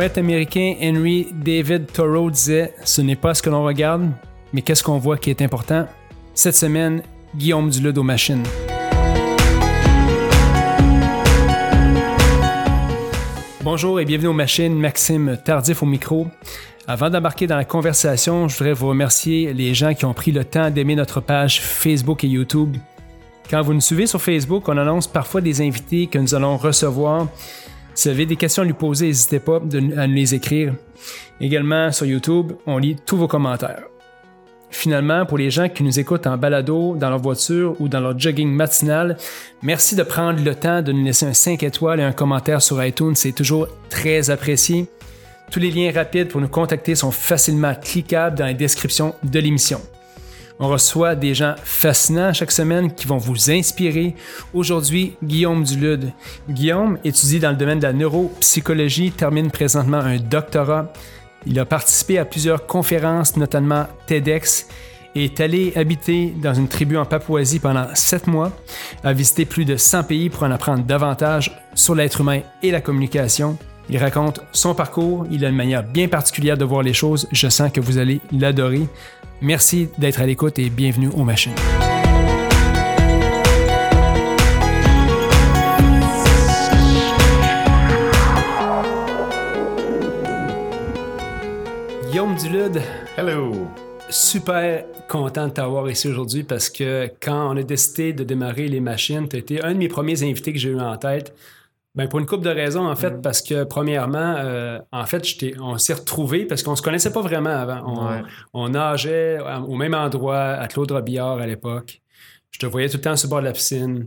Poète américain Henry David Thoreau disait Ce n'est pas ce que l'on regarde, mais qu'est-ce qu'on voit qui est important. Cette semaine, Guillaume Dulude aux machines. Bonjour et bienvenue aux machines, Maxime Tardif au micro. Avant d'embarquer dans la conversation, je voudrais vous remercier les gens qui ont pris le temps d'aimer notre page Facebook et YouTube. Quand vous nous suivez sur Facebook, on annonce parfois des invités que nous allons recevoir. Si vous avez des questions à lui poser, n'hésitez pas à nous les écrire. Également sur YouTube, on lit tous vos commentaires. Finalement, pour les gens qui nous écoutent en balado, dans leur voiture ou dans leur jogging matinal, merci de prendre le temps de nous laisser un 5 étoiles et un commentaire sur iTunes. C'est toujours très apprécié. Tous les liens rapides pour nous contacter sont facilement cliquables dans la description de l'émission. On reçoit des gens fascinants chaque semaine qui vont vous inspirer. Aujourd'hui, Guillaume Dulude. Guillaume étudie dans le domaine de la neuropsychologie, termine présentement un doctorat. Il a participé à plusieurs conférences, notamment TEDx, et est allé habiter dans une tribu en Papouasie pendant sept mois, a visité plus de 100 pays pour en apprendre davantage sur l'être humain et la communication. Il raconte son parcours, il a une manière bien particulière de voir les choses, je sens que vous allez l'adorer. Merci d'être à l'écoute et bienvenue aux machines. Guillaume Dulude. Hello. Super content de t'avoir ici aujourd'hui parce que quand on a décidé de démarrer les machines, tu été un de mes premiers invités que j'ai eu en tête. Ben pour une couple de raisons, en fait, mm. parce que premièrement, euh, en fait, on s'est retrouvés parce qu'on se connaissait pas vraiment avant. On, nageait au même endroit à Claude Robillard à l'époque. Je te voyais tout le temps sur le bord de la piscine.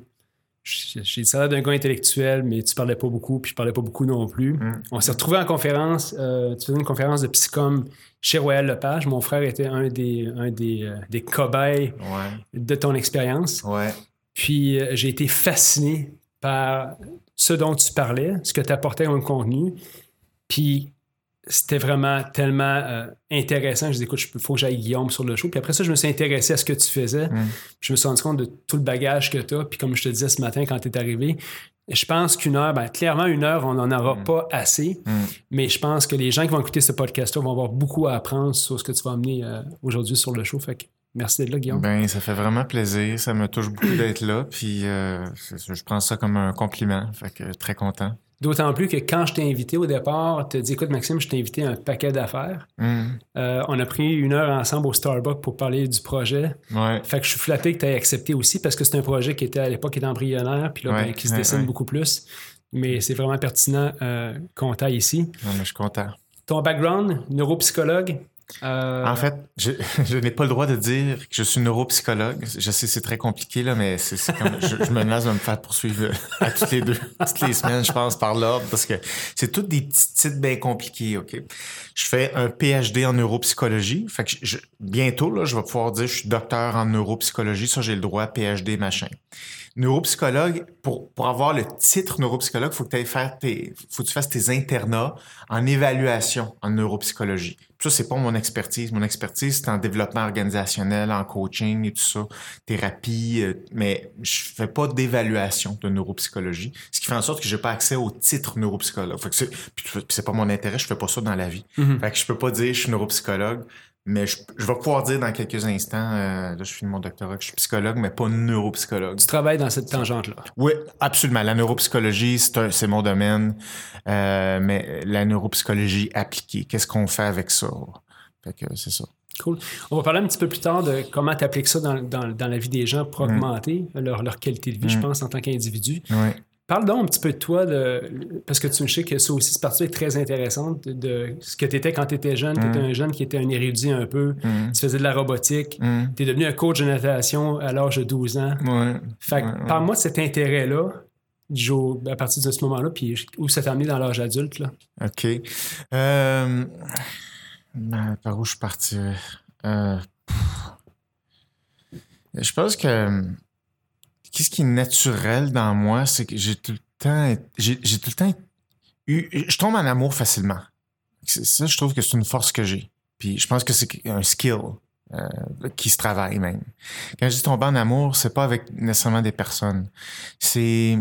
J'ai le salaire d'un gars intellectuel, mais tu parlais pas beaucoup, puis je parlais pas beaucoup non plus. Mm. On s'est retrouvés en conférence. Euh, tu faisais une conférence de psychom chez Royal Lepage. Mon frère était un des, un des, euh, des cobayes de ton expérience. Ouais. Puis j'ai été fasciné par ce dont tu parlais, ce que tu apportais comme contenu. Puis c'était vraiment tellement euh, intéressant. Je disais, écoute, il faut que j'aille Guillaume sur le show. Puis après ça, je me suis intéressé à ce que tu faisais. Mm. Je me suis rendu compte de tout le bagage que tu as. Puis comme je te disais ce matin quand tu es arrivé, je pense qu'une heure, ben, clairement, une heure, on n'en aura mm. pas assez. Mm. Mais je pense que les gens qui vont écouter ce podcast-là vont avoir beaucoup à apprendre sur ce que tu vas amener euh, aujourd'hui sur le show. Fait que Merci d'être là, Guillaume. Ben, ça fait vraiment plaisir. Ça me touche beaucoup d'être là. Puis euh, je prends ça comme un compliment. Fait que très content. D'autant plus que quand je t'ai invité au départ, tu as dit écoute, Maxime, je t'ai invité un paquet d'affaires. Mm. Euh, on a pris une heure ensemble au Starbucks pour parler du projet. Ouais. Fait que je suis flatté que tu aies accepté aussi parce que c'est un projet qui était à l'époque embryonnaire, puis là, ben, qui se dessine beaucoup plus. Mais c'est vraiment pertinent euh, qu'on t'aille ici. Non, mais je suis content. Ton background, neuropsychologue, euh, en fait, je, n'ai pas le droit de dire que je suis neuropsychologue. Je sais, c'est très compliqué, là, mais je, me menace de me faire poursuivre à toutes les deux, toutes les semaines, je pense, par l'ordre, parce que c'est toutes des petits titres bien compliqués, OK? Je fais un PhD en neuropsychologie. Bientôt, là, je vais pouvoir dire que je suis docteur en neuropsychologie. Ça, j'ai le droit, PhD, machin neuropsychologue, pour, pour avoir le titre neuropsychologue, faut que tu faire tes, faut que tu fasses tes internats en évaluation en neuropsychologie. ça, c'est pas mon expertise. Mon expertise, c'est en développement organisationnel, en coaching et tout ça, thérapie, euh, mais je fais pas d'évaluation de neuropsychologie, ce qui fait en sorte que j'ai pas accès au titre neuropsychologue. Fait que c'est, puis c'est pas mon intérêt, je fais pas ça dans la vie. Mm-hmm. Fait que je peux pas dire je suis neuropsychologue. Mais je, vais pouvoir dire dans quelques instants, euh, là, je finis mon doctorat, que je suis psychologue, mais pas neuropsychologue. Tu travailles dans cette tangente-là? Oui, absolument. La neuropsychologie, c'est mon domaine, euh, mais la neuropsychologie appliquée, qu'est-ce qu'on fait avec ça? Fait que c'est ça. Cool. On va parler un petit peu plus tard de comment tu appliques ça dans, dans, dans, la vie des gens pour mm. augmenter leur, leur, qualité de vie, je mm. pense, en tant qu'individu. Oui. Parle donc un petit peu de toi, parce que tu me sais que ça aussi, cette partie est très intéressante de, ce que tu étais quand tu étais jeune. Tu étais mm. un jeune qui était un érudit un peu. Mm. Tu faisais de la robotique. Mm. Tu es devenu un coach de natation à l'âge de 12 ans. Fait que, parle-moi de cet intérêt-là à partir de ce moment-là, puis où ça t'a amené dans l'âge adulte. Là. OK. Euh, ben, par où je partirais? Euh, je pense que qu'est-ce qui est naturel dans moi, c'est que j'ai tout le temps, j'ai, tout le temps eu, je tombe en amour facilement. Ça, je trouve que c'est une force que j'ai. Puis je pense que c'est un skill. euh, qui se travaillent même. Quand je dis tomber en amour, c'est pas avec nécessairement des personnes. C'est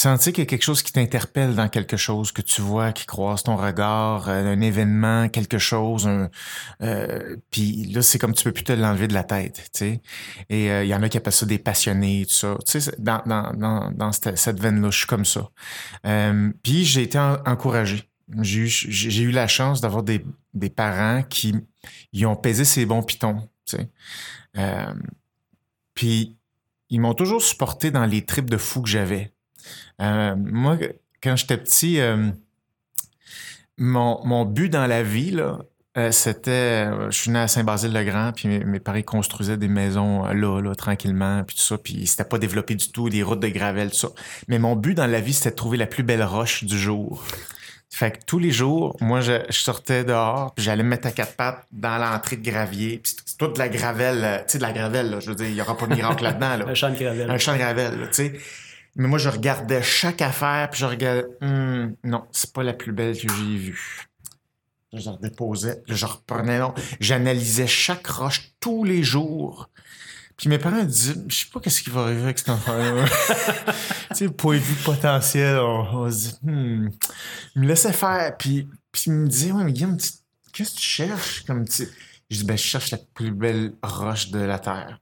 sentir qu'il y a quelque chose qui t'interpelle dans quelque chose que tu vois, qui croise ton regard, euh, un événement, quelque chose, un, euh, puis là c'est comme tu peux plus te l'enlever de la tête, tu sais. Et il y en a qui appellent ça des passionnés, tout ça. Tu sais, dans, dans, dans, dans cette, veine-là, je suis comme ça. puis j'ai été encouragé. J'ai eu, la chance d'avoir des, des parents qui ils ont pesé ces bons pitons. Tu sais. Euh, puis ils m'ont toujours supporté dans les tripes de fou que j'avais. Euh, moi, quand j'étais petit, euh, mon, mon, but dans la vie, là, c'était, je suis né à Saint-Basile-le-Grand, puis mes, mes, parents construisaient des maisons là, là, tranquillement, puis tout ça, puis c'était pas développé du tout, des routes de gravel, tout ça. Mais mon but dans la vie, c'était de trouver la plus belle roche du jour. Fait que tous les jours, moi, je, sortais dehors, puis j'allais me mettre à quatre pattes dans l'entrée de gravier. Puis c'est toute de la gravelle, euh, tu sais, de la gravelle, là, je veux dire, il n'y aura pas de miracle là-dedans. Là. Un champ de gravelle. Un champ de gravelle, tu sais. Mais moi, je regardais chaque affaire, puis je regardais, hum, non, c'est pas la plus belle que j'ai vue. Je redéposais, je reprenais, non. J'analysais chaque roche tous les jours. Puis mes parents disaient, je sais pas qu'est-ce qui va arriver avec cet enfant-là. tu sais, point de vue potentiel, on, se dit, hmm, il me laissait faire. Puis, puis il me disait, ouais, mais Guillaume, qu'est-ce que tu cherches? Comme tu... Je dis, ben, je cherche la plus belle roche de la Terre.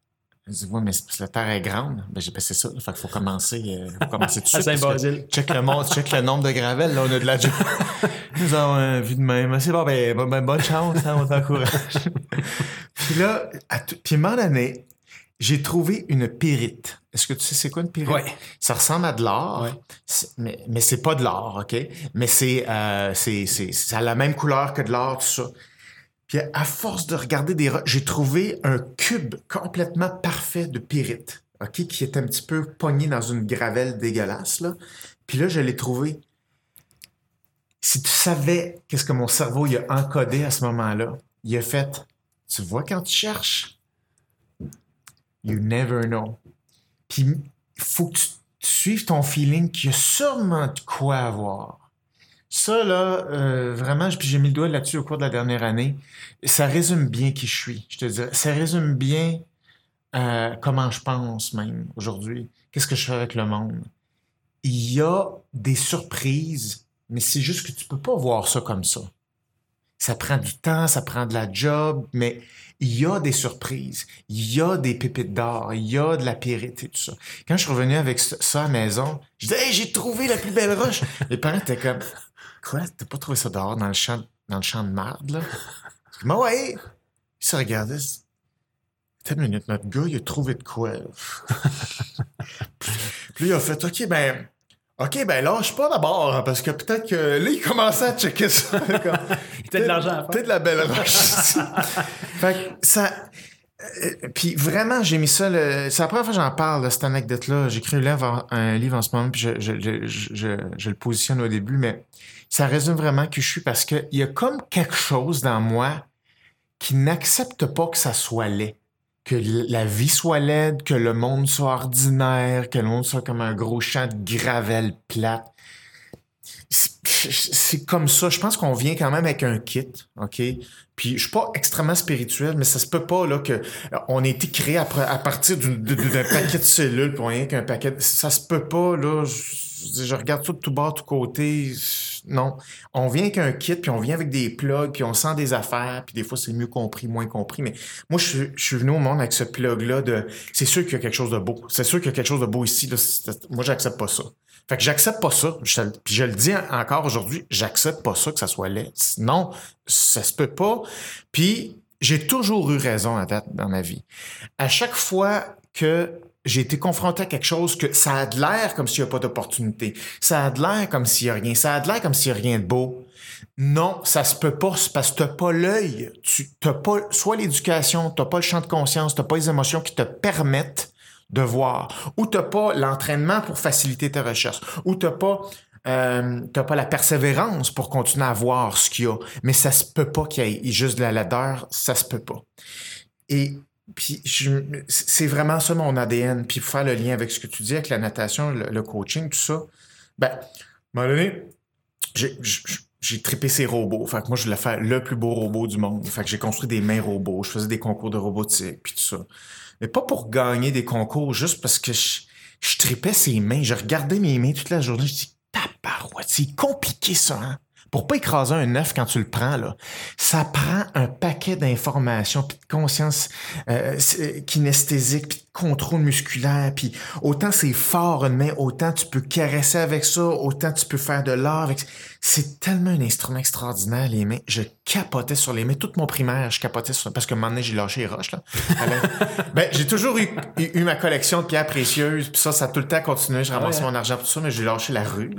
Il dit, ouais, mais la Terre est grande. Ben, j'ai c'est ça. Fait qu'il faut commencer, euh, faut commencer tout de suite. À Saint-Basile. Check le, monde, check le nombre de gravelles, là, on a de la Nous avons euh, vu de même. C'est bon, ben, ben, bonne chance, hein, on t'encourage. puis là, à tout, puis à donné, j'ai trouvé une pyrite. Est-ce que tu sais c'est quoi une pyrite? Oui. Ça ressemble à de l'or, mais, mais c'est pas de l'or, OK? Mais c'est, euh, c'est, c'est, ça a la même couleur que de l'or, tout ça. Puis à force de regarder des j'ai trouvé un cube complètement parfait de pyrite, OK? Qui est un petit peu pogné dans une gravelle dégueulasse, là. Puis là, je l'ai trouvé. Si tu savais qu'est-ce que mon cerveau il a encodé à ce moment-là, il a fait, tu vois quand tu cherches, You never know. Puis, il faut que tu, suives ton feeling qu'il y a sûrement de quoi avoir. Ça, là, euh, vraiment, j'ai mis le doigt là-dessus au cours de la dernière année. Ça résume bien qui je suis, je te dirais. Ça résume bien euh, comment je pense même aujourd'hui. Qu'est-ce que je fais avec le monde? Il y a des surprises, mais c'est juste que tu peux pas voir ça comme ça. Ça prend du temps, ça prend de la job, mais il y a des surprises, il y a des pépites d'or, il y a de la pyrite et tout ça. Quand je suis revenu avec ça à la maison, je disais, hey, j'ai trouvé la plus belle roche. Les parents étaient comme, quoi, t'as pas trouvé ça dehors dans le champ, dans le champ de marde, là? Dis, ouais. Ils se regardaient. une minute, notre gars, il a trouvé de quoi? puis il a fait, OK, ben, OK, ben lâche pas d'abord, hein, parce que peut-être que là, il commençait à checker ça. peut-être de l'argent Peut-être de la belle roche. fait que ça. Euh, puis vraiment, j'ai mis ça. C'est la première fois que j'en parle, cette anecdote-là. J'ai écrit un livre, un livre en ce moment, puis je, je, je, je, le positionne au début, mais ça résume vraiment qui je suis parce qu'il y a comme quelque chose dans moi qui n'accepte pas que ça soit laid que la vie soit laide, que le monde soit ordinaire, que le monde soit comme un gros champ de gravelle plate. C'est comme ça. Je pense qu'on vient quand même avec un kit, OK? Puis je suis pas extrêmement spirituel, mais ça se peut pas là que on ait été créé à, partir d'un paquet de cellules pour rien qu'un paquet. Ça se peut pas là. Je, je regarde tout de tout bas, tout côté non. On vient avec un kit, puis on vient avec des plugs, puis on sent des affaires, puis des fois c'est mieux compris, moins compris. Mais moi, je, suis venu au monde avec ce plug-là de c'est sûr qu'il y a quelque chose de beau. C'est sûr qu'il y a quelque chose de beau ici. Là. Moi, j'accepte pas ça. Fait que j'accepte pas ça. Puis je le dis encore aujourd'hui, j'accepte pas ça que ça soit laid. Non, ça se peut pas. Puis j'ai toujours eu raison à date dans ma vie. À chaque fois que j'ai été confronté à quelque chose que ça a de l'air comme s'il n'y a pas d'opportunité. Ça a de l'air comme s'il n'y a rien. Ça a de l'air comme s'il n'y a rien de beau. Non, ça se peut pas, parce que t'as pas l'œil. Tu t'as pas soit l'éducation, t'as pas le champ de conscience, t'as pas les émotions qui te permettent de voir. Ou t'as pas l'entraînement pour faciliter tes recherches. Ou t'as pas euh, t'as pas la persévérance pour continuer à voir ce qu'il y a. Mais ça se peut pas qu'il y ait juste de la laideur, ça se peut pas. Et puis c'est vraiment ça mon ADN. Puis pour faire le lien avec ce que tu dis avec la natation, le, coaching, tout ça, ben, à un moment donné, j'ai trippé ces robots. Fait que moi, je voulais faire le plus beau robot du monde. Fait que j'ai construit des mains robots. Je faisais des concours de robotique, puis tout ça. Mais pas pour gagner des concours, juste parce que je, je tripais ses mains. Je regardais mes mains toute la journée. Je dis, tabarouette, c'est compliqué ça, hein? Pour pas écraser un œuf quand tu le prends, là, ça prend un paquet d'informations, puis de conscience euh, kinesthésique, puis contrôle musculaire, puis autant c'est fort une main, autant tu peux caresser avec ça, autant tu peux faire de l'art avec c'est tellement un instrument extraordinaire, les mains. Je capotais sur les mains. Toute mon primaire, je capotais sur Parce que un moment donné, j'ai lâché les roches, là. ben, j'ai toujours eu, eu, ma collection de pierres précieuses. Puis ça, ça a tout le temps continué. Je ramassais mon argent pour tout ça, mais j'ai lâché la rue.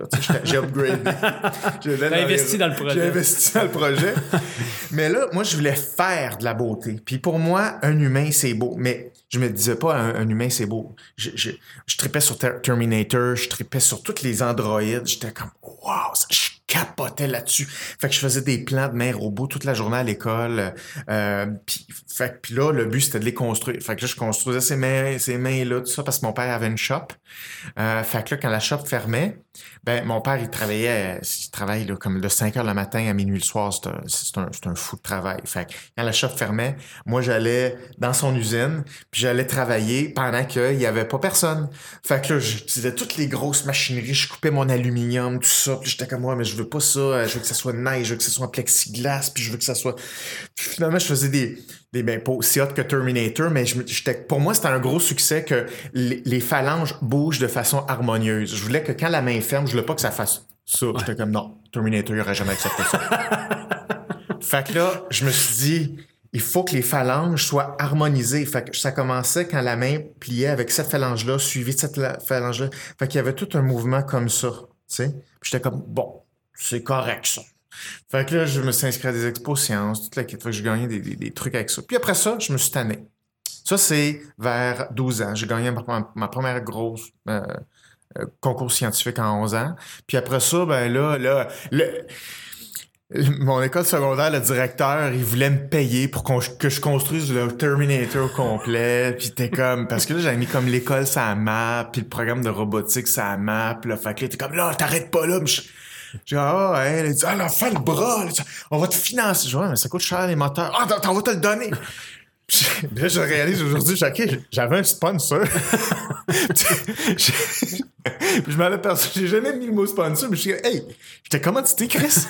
J'ai upgradé. j'ai investi dans le projet. J'ai investi dans le projet. mais là, moi, je voulais faire de la beauté. Puis pour moi, un humain, c'est beau. Mais je me disais pas un, humain c'est beau. Je, tripais sur Terminator, je tripais sur toutes les androïdes. J'étais comme wow, je capotais là-dessus. Fait que je faisais des plans de mains robots toute la journée à l'école. Euh, puis là, le but c'était de les construire. Fait que là, je construisais ces mains, ces mains là, tout ça parce que mon père avait une shop. Euh, fait que là, quand la shop fermait, ben, mon père, il travaillait, il travaille là, comme de 5 heures le matin à minuit le soir. C'est un, un, fou de travail. Fait quand la shop fermait, moi, j'allais dans son usine, puis j'allais travailler pendant qu'il y avait pas personne. Fait que là, j'utilisais toutes les grosses machineries, je coupais mon aluminium, tout ça. Puis j'étais comme, moi, mais je veux pas ça. Je veux que ça soit neige, je veux que ça soit en plexiglas, puis je veux que ça soit... finalement, je faisais des des ben, pas aussi hot que Terminator, mais je, pour moi, c'était un gros succès que les, phalanges bougent de façon harmonieuse. Je voulais que quand la main ferme, je voulais pas que ça fasse ça. J'étais comme non, Terminator, il aurait jamais accepté ça. fait que là, je me suis dit, il faut que les phalanges soient harmonisées. Fait que ça commençait quand la main pliait avec cette phalange-là, suivie de cette phalange-là. Fait qu'il y avait tout un mouvement comme ça. Tu sais? J'étais comme, bon, c'est correct ça. Fait que là, je me suis inscrit à des expos sciences, toute la Fait que j'ai gagné des, des, trucs avec ça. Puis après ça, je me suis tanné. Ça, c'est vers 12 ans. J'ai gagné ma, première grosse euh, euh, concours scientifique en 11 ans. Puis après ça, ben là, là, mon école secondaire, le directeur, il voulait me payer pour que je construise le Terminator complet. Puis t'es comme... Parce que là, j'avais mis comme l'école ça map, puis le programme de robotique ça map. Là, fait que là, t'es comme, là, t'arrêtes pas là. J'ai ah, ouais, elle dit, ah, là, fais le bras, on va te financer. Je dis, mais ça coûte cher les moteurs. Ah, t'en vas te le donner. là, je réalise aujourd'hui, j'avais un sponsor. je m'avais perçu, j'ai jamais mis le mot sponsor, mais je suis hey, j'étais comment tu Chris?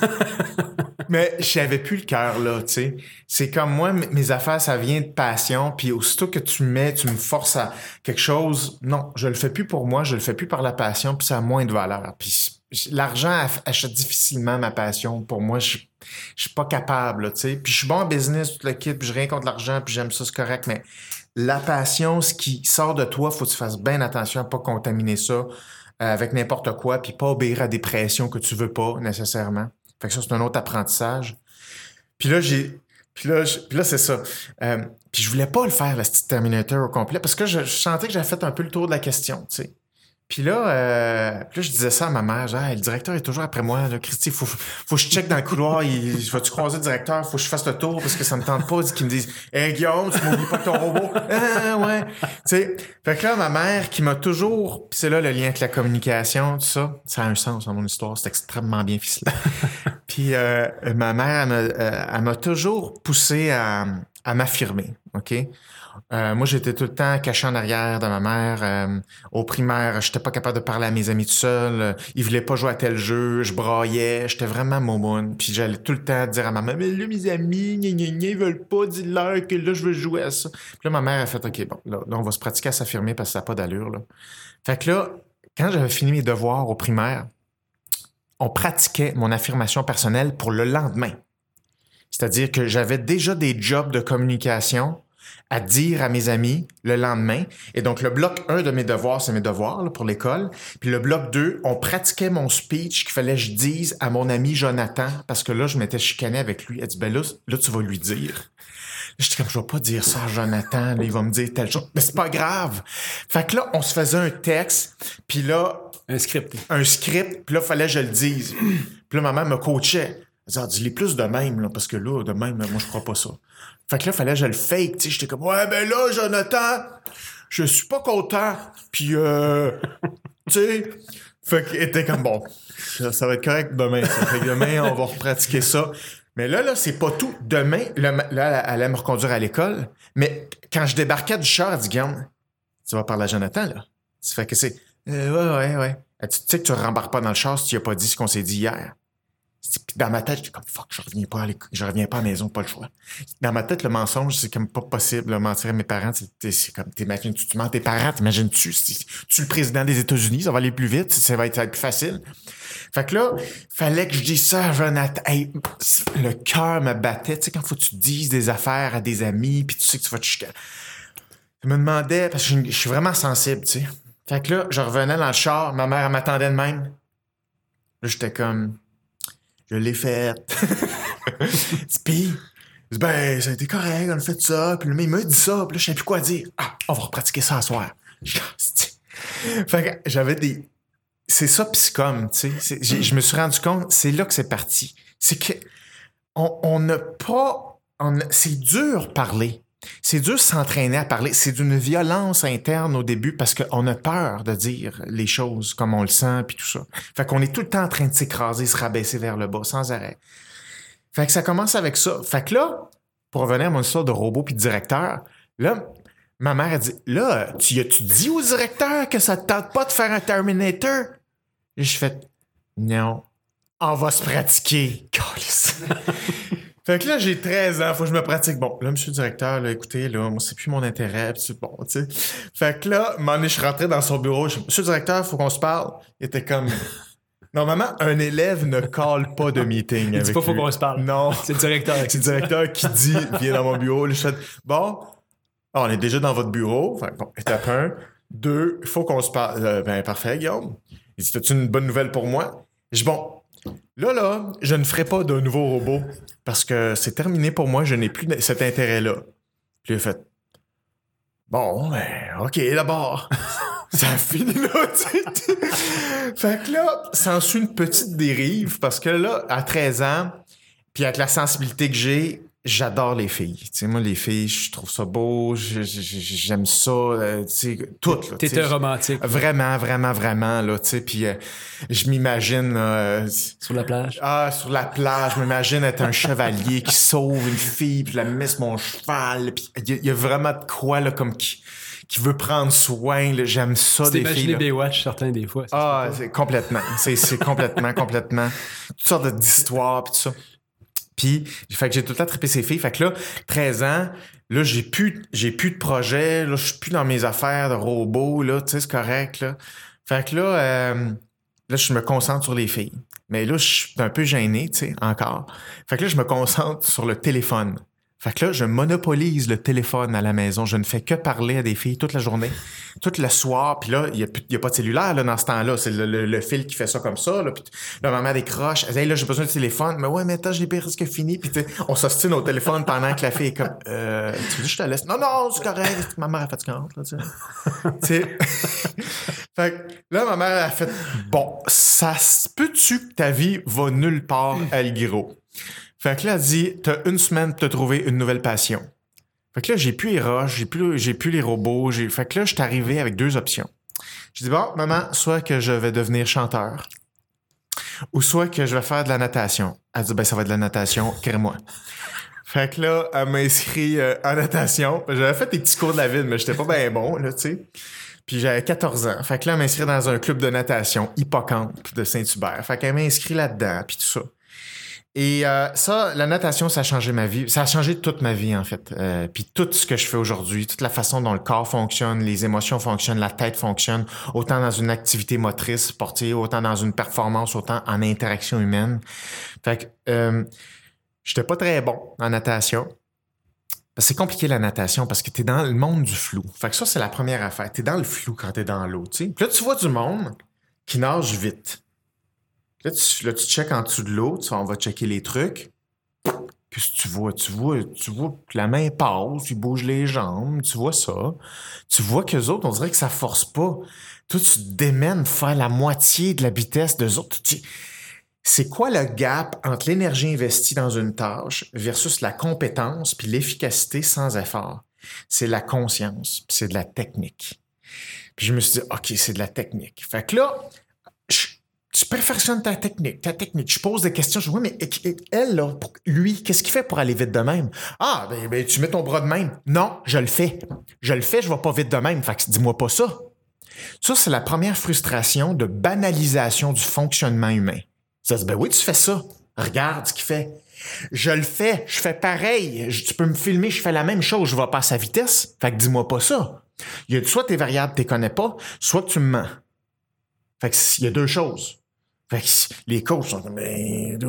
mais j'avais plus le cœur là, tu sais. C'est comme moi, mes affaires, ça vient de passion, puis aussitôt que tu me mets, tu me forces à quelque chose, non, je le fais plus pour moi, je le fais plus par la passion, puis ça a moins de valeur. Puis l'argent achète difficilement ma passion. Pour moi, je, suis pas capable, tu sais. Puis je suis bon en business, tout le kit, puis je rien contre l'argent, puis j'aime ça, c'est correct, mais la passion, ce qui sort de toi, faut que tu fasses bien attention à pas contaminer ça euh, avec n'importe quoi, puis pas obéir à des pressions que tu veux pas nécessairement. Fait que ça, c'est un autre apprentissage. Puis là, j'ai... Puis là, puis là c'est ça. Euh, puis je voulais pas le faire, le Terminator au complet, parce que je, je sentais que j'avais fait un peu le tour de la question, tu sais. Puis là, euh, là, je disais ça à ma mère. Genre, le directeur est toujours après moi. Là. Christy, faut, faut que je check dans le couloir. Il, vas-tu croiser le directeur? Faut que je fasse le tour parce que ça me tente pas qu'il me dise Hey Guillaume, tu m'oublies pas ton robot. Ah ouais. Tu sais. Fait que là, ma mère qui m'a toujours. Puis c'est là le lien avec la communication, tout ça. Ça a un sens dans mon histoire. C'est extrêmement bien ficelé. Puis euh, ma mère, euh, elle m'a toujours poussé à, à m'affirmer. OK? Euh, moi, j'étais tout le temps caché en arrière de ma mère. Euh, au primaire, j'étais pas capable de parler à mes amis tout seul. Ils voulaient pas jouer à tel jeu. Je braillais. J'étais vraiment momoun. Puis j'allais tout le temps dire à ma mère, mais là, mes amis, gna, gna, gna, ils veulent pas. Dis-leur que là, je veux jouer à ça. Puis là, ma mère a fait, OK, bon, là, on va se pratiquer à s'affirmer parce que ça n'a pas d'allure. Fait que là, quand j'avais fini mes devoirs au primaire, on pratiquait mon affirmation personnelle pour le lendemain. C'est-à-dire que j'avais déjà des jobs de communication à dire à mes amis le lendemain. Et donc, le bloc 1 de mes devoirs, c'est mes devoirs pour l'école. Puis le bloc 2, on pratiquait mon speech qu'il fallait que je dise à mon ami Jonathan, parce que là, je m'étais chicané avec lui. Elle dit, ben là, là tu vas lui dire. J'étais comme, je vais pas dire ça à Jonathan, là, il va me dire telle chose. Mais c'est pas grave. Fait que là, on se faisait un texte, puis là... Un script. Un script, puis là, fallait que je le dise. puis là, ma mère me coachait. Elle disait, ah, dis-les plus de même, là, parce que là, de même, moi, je crois pas ça. Fait que là, fallait que je le fake, tu sais. J'étais comme, ouais, ben là, Jonathan, je suis pas content. Puis, euh, tu sais, Fait qu'il était comme bon, ça, va être correct demain. Fait que demain, on va repratiquer ça. Mais là, là, c'est pas tout. Demain, là, elle allait me reconduire à l'école. Mais quand je débarquais du char, elle dit, Guillaume, tu vas parler à Jonathan, là. Ça fait que c'est, euh, ouais, ouais, ouais. Tu sais que tu rembarques pas dans le char si tu as pas dit ce qu'on s'est dit hier. Dans ma tête, j'étais comme fuck, je reviens pas à je reviens pas à la maison, pas le choix. Dans ma tête, le mensonge, c'est comme pas possible. Mentir à mes parents, c'est comme t'imagines, tu, mens tes parents, t'imagines-tu? Si tu es le président des États-Unis, ça va aller plus vite, ça va être, plus facile. Fait que là, fallait que je dise ça à Jonathan. Le cœur me battait. Tu sais, quand faut que tu dises des affaires à des amis, puis tu sais que tu vas te chicaner. Je me demandais, parce que je, suis vraiment sensible, tu sais. Fait que là, je revenais dans le char, ma mère m'attendait de même. Là, j'étais comme, je l'ai faite. Puis, ben, ça a été correct, on a fait ça. Puis le il m'a dit ça, puis là, je sais plus quoi dire. Ah, on va repratiquer ça à soir. fait que j'avais des. C'est ça, comme, tu sais. Je me suis rendu compte, c'est là que c'est parti. C'est que on n'a pas. C'est dur parler. C'est dur s'entraîner à parler. C'est d'une violence interne au début parce qu'on a peur de dire les choses comme on le sent puis tout ça. Fait qu'on est tout le temps en train de s'écraser, se rabaisser vers le bas sans arrêt. Fait que ça commence avec ça. Fait que là, pour revenir à mon histoire de robot puis de directeur, là, ma mère a dit Là, tu as-tu dit au directeur que ça te tente pas de faire un Terminator? Et je fais Non. On va se pratiquer. Fait que là, j'ai 13 ans, faut que je me pratique. Bon, là, monsieur le directeur, là, écoutez, là, moi, c'est plus mon intérêt, pis c'est bon, tu sais. Fait que là, un je suis rentré dans son bureau, je monsieur le directeur, faut qu'on se parle. Il était comme... Normalement, un élève ne colle pas de meeting. Il dit pas faut qu'on se parle. Non. C'est le directeur. C'est le directeur qui dit, viens dans mon bureau. Je fais, bon, ah, on est déjà dans votre bureau. Fait bon, étape un. Deux, il faut qu'on se parle. Euh, ben, parfait, Guillaume. Il dit, as-tu une bonne nouvelle pour moi? Je dis, bon, Là, là, je ne ferai pas d'un nouveau robot parce que c'est terminé pour moi, je n'ai plus cet intérêt-là. Puis il a fait Bon, ben, OK, d'abord. ça a fini là, Fait que là, ça en suit une petite dérive parce que là, à 13 ans, puis avec la sensibilité que j'ai, j'adore les filles. Tu sais, moi, les filles, je trouve ça beau, j'aime ça, euh, tu sais, tout. T'es un romantique. Vraiment, vraiment, vraiment, là, tu sais, puis euh, je m'imagine... Euh, sur la plage? Ah, sur la plage, je m'imagine être un chevalier qui sauve une fille, puis je la met sur mon cheval, puis il y, a vraiment de quoi, là, comme qui qui veut prendre soin. J'aime ça des filles. des watch certains des fois. Ah, c'est complètement. C'est complètement, complètement. Toutes sortes d'histoires puis tout ça. Puis, fait que j'ai tout le temps trippé ces filles. Fait que là, 13 ans, là, j'ai plus, j'ai plus de projet. Là, je suis plus dans mes affaires de robots. Là, tu sais, c'est correct. Là. Fait que là, euh, là, je me concentre sur les filles. Mais là, je suis un peu gêné, tu sais, encore. Fait que là, je me concentre sur le téléphone. Fait que là, je monopolise le téléphone à la maison. Je ne fais que parler à des filles toute la journée, tout le soir. Puis là, il n'y a, pas de cellulaire là, dans ce temps-là. C'est le, fil qui fait ça comme ça. Là, puis là ma mère décroche. Elle dit hey, là, j'ai besoin de téléphone. Mais ouais, mais attends, j'ai presque fini. Puis on s'ostine au téléphone pendant que la fille est comme euh, Tu veux que je te laisse? Non, non, c'est correct. Ma mère a fait là, tu sais. fait que là, ma mère a fait Bon, ça peut-tu que ta vie va nulle part, Algiro? Fait que là, elle dit, t'as une semaine pour te trouver une nouvelle passion. Fait que là, j'ai plus les roches, j'ai plus, j'ai plus les robots. Fait que là, je suis arrivé avec deux options. Je dis, bon, maman, soit que je vais devenir chanteur, ou soit que je vais faire de la natation. Elle dit, ben, ça va être de la natation, crée-moi. Fait que là, elle m'a inscrit euh, en natation. J'avais fait des petits cours de la ville, mais j'étais pas bien bon, là, tu sais. Puis j'avais 14 ans. Fait que là, elle m'a inscrit dans un club de natation, Hippocampe de Saint-Hubert. Fait qu'elle m'a inscrit là-dedans, puis tout ça. Et euh, ça, la natation, ça a changé ma vie. Ça a changé toute ma vie, en fait. Euh, puis tout ce que je fais aujourd'hui, toute la façon dont le corps fonctionne, les émotions fonctionnent, la tête fonctionne, autant dans une activité motrice sportive, autant dans une performance, autant en interaction humaine. Fait que euh, j'étais pas très bon en natation. C'est compliqué la natation parce que tu es dans le monde du flou. Fait que ça, c'est la première affaire. Tu es dans le flou quand tu es dans l'eau. Puis là, tu vois du monde qui nage vite. Là, tu, là, checkes en dessous de l'eau, on va checker les trucs. Qu'est-ce que tu vois? Tu vois, tu vois que la main passe, il bouge les jambes, tu vois ça. Tu vois qu'eux autres, on dirait que ça force pas. Toi, tu te démènes faire la moitié de la vitesse d'eux autres. C'est quoi le gap entre l'énergie investie dans une tâche versus la compétence puis l'efficacité sans effort? C'est la conscience, c'est de la technique. Puis je me suis dit, OK, c'est de la technique. Fait que là, perfectionnes ta technique, ta technique. Je pose des questions. Je dis, oui, mais elle, là, lui, qu'est-ce qu'il fait pour aller vite de même? Ah, ben, ben, tu mets ton bras de même. Non, je le fais. Je le fais, je vais pas vite de même. Fait que dis-moi pas ça. Ça, c'est la première frustration de banalisation du fonctionnement humain. Ça dit, ben oui, tu fais ça. Regarde ce qu'il fait. Je le fais, je fais pareil. tu peux me filmer, je fais la même chose, je vais pas à sa vitesse. Fait que dis-moi pas ça. Il y a soit tes variables, tu les connais pas, soit tu me mens. Fait que il y a deux choses. Fait que les coachs sont comme, ben,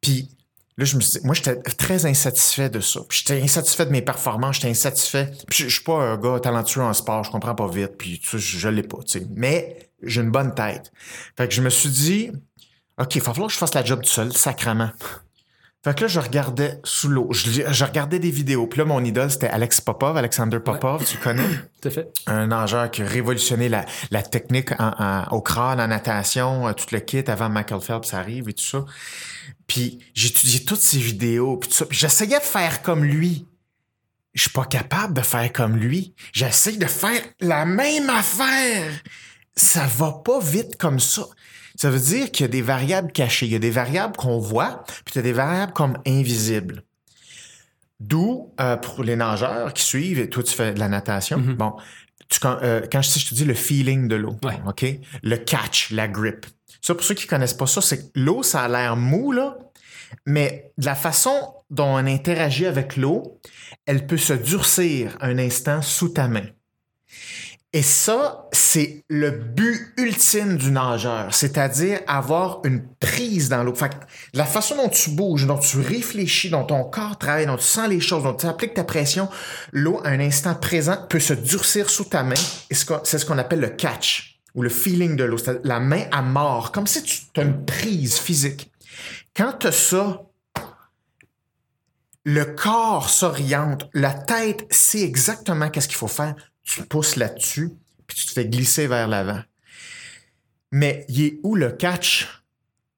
puis là, je me suis moi, j'étais très insatisfait de ça. J'étais insatisfait de mes performances, j'étais insatisfait. Puis je, suis pas un gars talentueux en sport, je comprends pas vite, puis je, je l'ai pas, tu sais. Mais j'ai une bonne tête. Fait que je me suis dit, OK, il va falloir que je fasse la job tout seul, sacrement. Fait que là, je regardais sous l'eau. Je, regardais des vidéos. Puis là, mon idole, c'était Alex Popov, Alexander Popov, tu connais? Tout à fait. Un nageur qui a révolutionné la, la technique au crâne, en natation, euh, tout le kit avant Michael Phelps arrive et tout ça. Puis j'étudiais toutes ces vidéos, puis tout ça. Puis j'essayais de faire comme lui. Je suis pas capable de faire comme lui. J'essaie de faire la même affaire. Ça va pas vite comme ça. Ça veut dire qu'il y a des variables cachées. Il y a des variables qu'on voit, puis il y a des variables comme invisibles. D'où, euh, pour les nageurs qui suivent, et toi, tu fais de la natation, mm-hmm. bon, euh, quand, je, te dis le feeling de l'eau, OK? Le catch, la grip. Ça, pour ceux qui connaissent pas ça, c'est que l'eau, ça a l'air mou, là, mais de la façon dont on interagit avec l'eau, elle peut se durcir un instant sous ta main. Et ça, c'est le but ultime du nageur, c'est-à-dire avoir une prise dans l'eau. la façon dont tu bouges, dont tu réfléchis, dont ton corps travaille, dont tu sens les choses, dont tu appliques ta pression, l'eau à un instant présent peut se durcir sous ta main. C'est ce qu'on appelle le catch ou le feeling de l'eau, la main à mort, comme si tu as une prise physique. Quand tu as ça, le corps s'oriente, la tête sait exactement qu'est-ce qu'il faut faire tu pousses là-dessus, puis tu te fais glisser vers l'avant. Mais il est où le catch?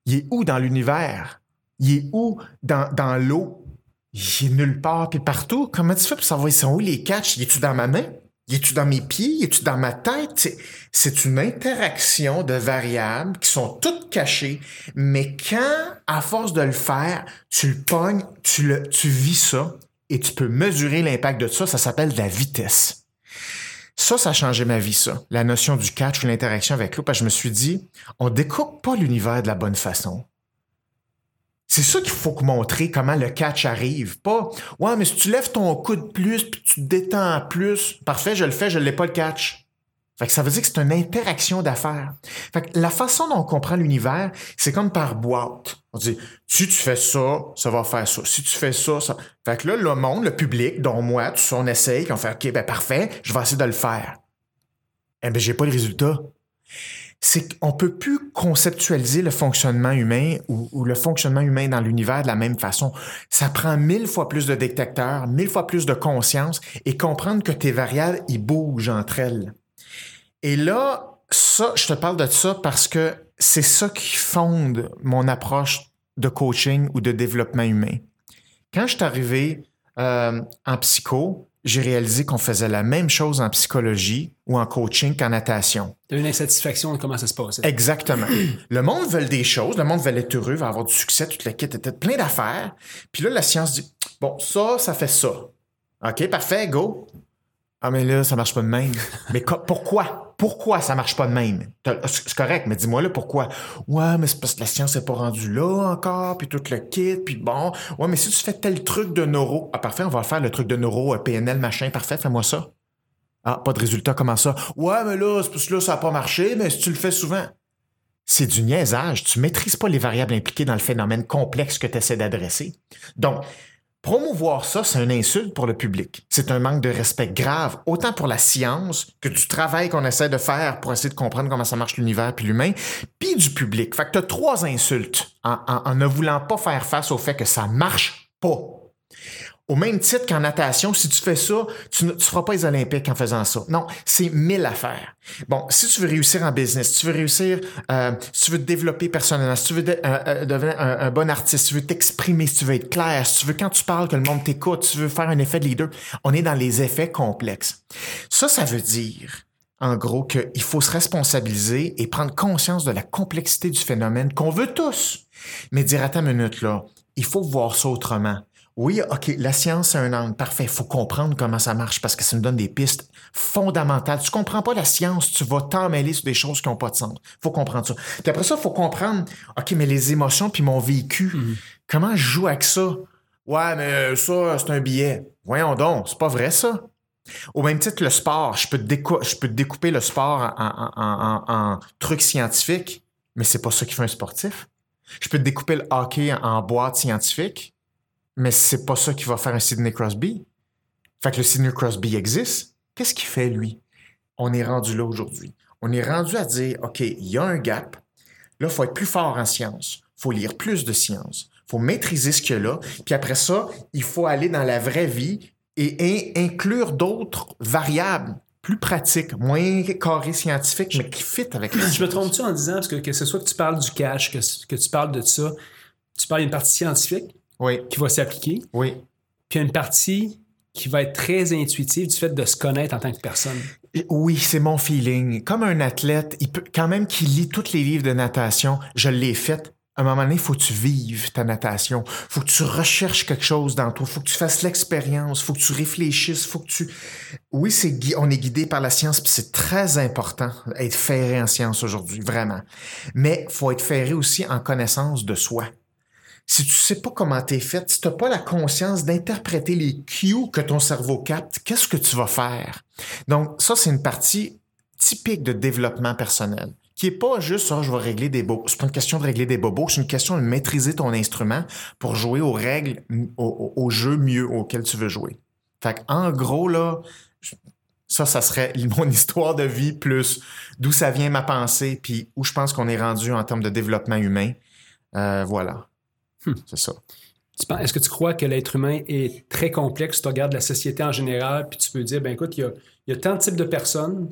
Il est où dans l'univers? Il est où dans, l'eau? Il est nulle part puis partout. Comment tu fais pour savoir ils sont où les catchs? Il est-tu dans ma main? Il est-tu dans mes pieds? Il est-tu dans ma tête? C'est une interaction de variables qui sont toutes cachées, mais quand, à force de le faire, tu le pognes, tu, le, tu vis ça et tu peux mesurer l'impact de ça, ça s'appelle la vitesse. Ça, ça a changé ma vie, ça. La notion du catch ou l'interaction avec l'eau, parce que je me suis dit, on découpe pas l'univers de la bonne façon. C'est ça qu'il faut montrer comment le catch arrive. Pas, ouais, mais si tu lèves ton coude plus, puis tu te détends plus, parfait, je le fais, je l'ai pas le catch. Fait que ça veut dire que c'est une interaction d'affaires. Fait que la façon dont on comprend l'univers, c'est comme par boîte. On dit, si tu fais ça, ça va faire ça. Si tu fais ça, ça. Fait que là, le monde, le public, dont moi, tout ça, on essaye, qu'on fait, OK, ben parfait, je vais essayer de le faire. Eh ben, j'ai pas le résultat. C'est qu'on peut plus conceptualiser le fonctionnement humain ou, ou le fonctionnement humain dans l'univers de la même façon. Ça prend mille fois plus de détecteurs, mille fois plus de conscience et comprendre que tes variables, ils bougent entre elles. Et là, ça, je te parle de ça parce que c'est ça qui fonde mon approche de coaching ou de développement humain. Quand je suis arrivé euh, en psycho, j'ai réalisé qu'on faisait la même chose en psychologie ou en coaching qu'en natation. Tu as une insatisfaction de comment ça se passe. Exactement. le monde veut des choses, le monde veut être heureux, veut avoir du succès, toute la kit, était plein d'affaires. Puis là, la science dit, bon, ça, ça fait ça. OK, parfait, go. Ah, mais là, ça marche pas de même. mais pourquoi? Pourquoi ça marche pas de même? C'est correct, mais dis-moi là pourquoi? Ouais, mais c'est parce que la science n'est pas rendue là encore, puis tout le kit, puis bon. Ouais, mais si tu fais tel truc de neuro, ah parfait, on va faire le truc de neuro, euh, PNL, machin, parfait, fais-moi ça. Ah, pas de résultat, comment ça? Ouais, mais là, c'est parce là, ça n'a pas marché, mais si tu le fais souvent. C'est du niaisage. Tu maîtrises pas les variables impliquées dans le phénomène complexe que tu essaies d'adresser. Donc, Promouvoir ça, c'est une insulte pour le public. C'est un manque de respect grave, autant pour la science que du travail qu'on essaie de faire pour essayer de comprendre comment ça marche l'univers puis l'humain, puis du public. Fait que tu as trois insultes en, en ne voulant pas faire face au fait que ça marche pas. Au même titre qu'en natation, si tu fais ça, tu ne feras pas les Olympiques en faisant ça. Non, c'est mille affaires. Bon, si tu veux réussir en business, si tu veux réussir, euh, si tu veux te développer personnellement, si tu veux euh, euh, devenir un, bon artiste, si tu veux t'exprimer, si tu veux être clair, si tu veux quand tu parles que le monde t'écoute, si tu veux faire un effet de leader, on est dans les effets complexes. Ça, ça veut dire en gros, qu'il faut se responsabiliser et prendre conscience de la complexité du phénomène qu'on veut tous. Mais dire à ta minute, là, il faut voir ça autrement. Oui, OK, la science, c'est un angle. Parfait. Il faut comprendre comment ça marche parce que ça nous donne des pistes fondamentales. Tu comprends pas la science, tu vas t'emmêler sur des choses qui n'ont pas de sens. faut comprendre ça. Puis après ça, il faut comprendre, OK, mais les émotions puis mon vécu, Mhm. comment je joue avec ça? Ouais, mais ça, c'est un billet. Voyons donc, c'est pas vrai ça. Au même titre le sport, je peux, te décou- je peux te découper le sport en, en, en- en- en trucs scientifiques, mais c'est pas ça qui fait un sportif. Je peux te découper le hockey en, en boîte scientifique, mais c'est pas ça qui va faire un Sidney Crosby. Fait que le Sidney Crosby existe. Qu'est-ce qu'il fait, lui? On est rendu là aujourd'hui. On est rendu à dire, OK, il y a un gap. Là, il faut être plus fort en sciences. Il faut lire plus de sciences. Il faut maîtriser ce qu'il y a là. Puis après ça, il faut aller dans la vraie vie et in- inclure d'autres variables plus pratiques, moins carrées scientifiques, mais qui fit avec la Je me science. trompe-tu en disant, parce que, que ce soit que tu parles du cash, que, que tu parles de ça, tu parles d'une partie scientifique? Oui, qui va s'appliquer, oui. puis une partie qui va être très intuitive du fait de se connaître en tant que personne. Oui, c'est mon feeling. Comme un athlète, il peut quand même qu'il lit tous les livres de natation, je l'ai fait. À un moment donné, il faut que tu vives ta natation. faut que tu recherches quelque chose dans toi. faut que tu fasses l'expérience. faut que tu réfléchisses. faut que tu... Oui, c'est on est guidé par la science, puis c'est très important être ferré en science aujourd'hui, vraiment. Mais faut être ferré aussi en connaissance de soi. Si tu sais pas comment t'es fait, si t'as pas la conscience d'interpréter les cues que ton cerveau capte, qu'est-ce que tu vas faire? Donc, ça, c'est une partie typique de développement personnel, qui est pas juste ça, je vais régler des bobos. C'est pas une question de régler des bobos, c'est une question de maîtriser ton instrument pour jouer aux règles, au, au- jeu mieux auquel tu veux jouer. Fait en gros, là, ça, ça serait mon histoire de vie plus d'où ça vient ma pensée, puis où je pense qu'on est rendu en termes de développement humain. Euh, voilà. Hmm. C'est ça. Est-ce que tu crois que l'être humain est très complexe? Tu regardes la société en général, puis tu peux dire, ben écoute, il y a, il y a tant de types de personnes,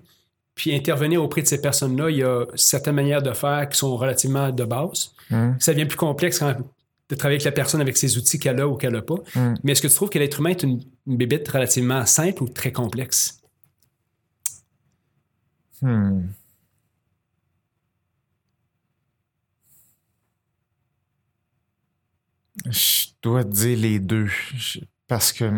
puis intervenir auprès de ces personnes-là, il y a certaines manières de faire qui sont relativement de base. Hmm. Ça devient plus complexe quand de travailler avec la personne avec ses outils qu'elle a ou qu'elle n'a pas. Hmm. Mais est-ce que tu trouves que l'être humain est une, une bébête relativement simple ou très complexe? Hmm. Je dois dire les deux. Parce que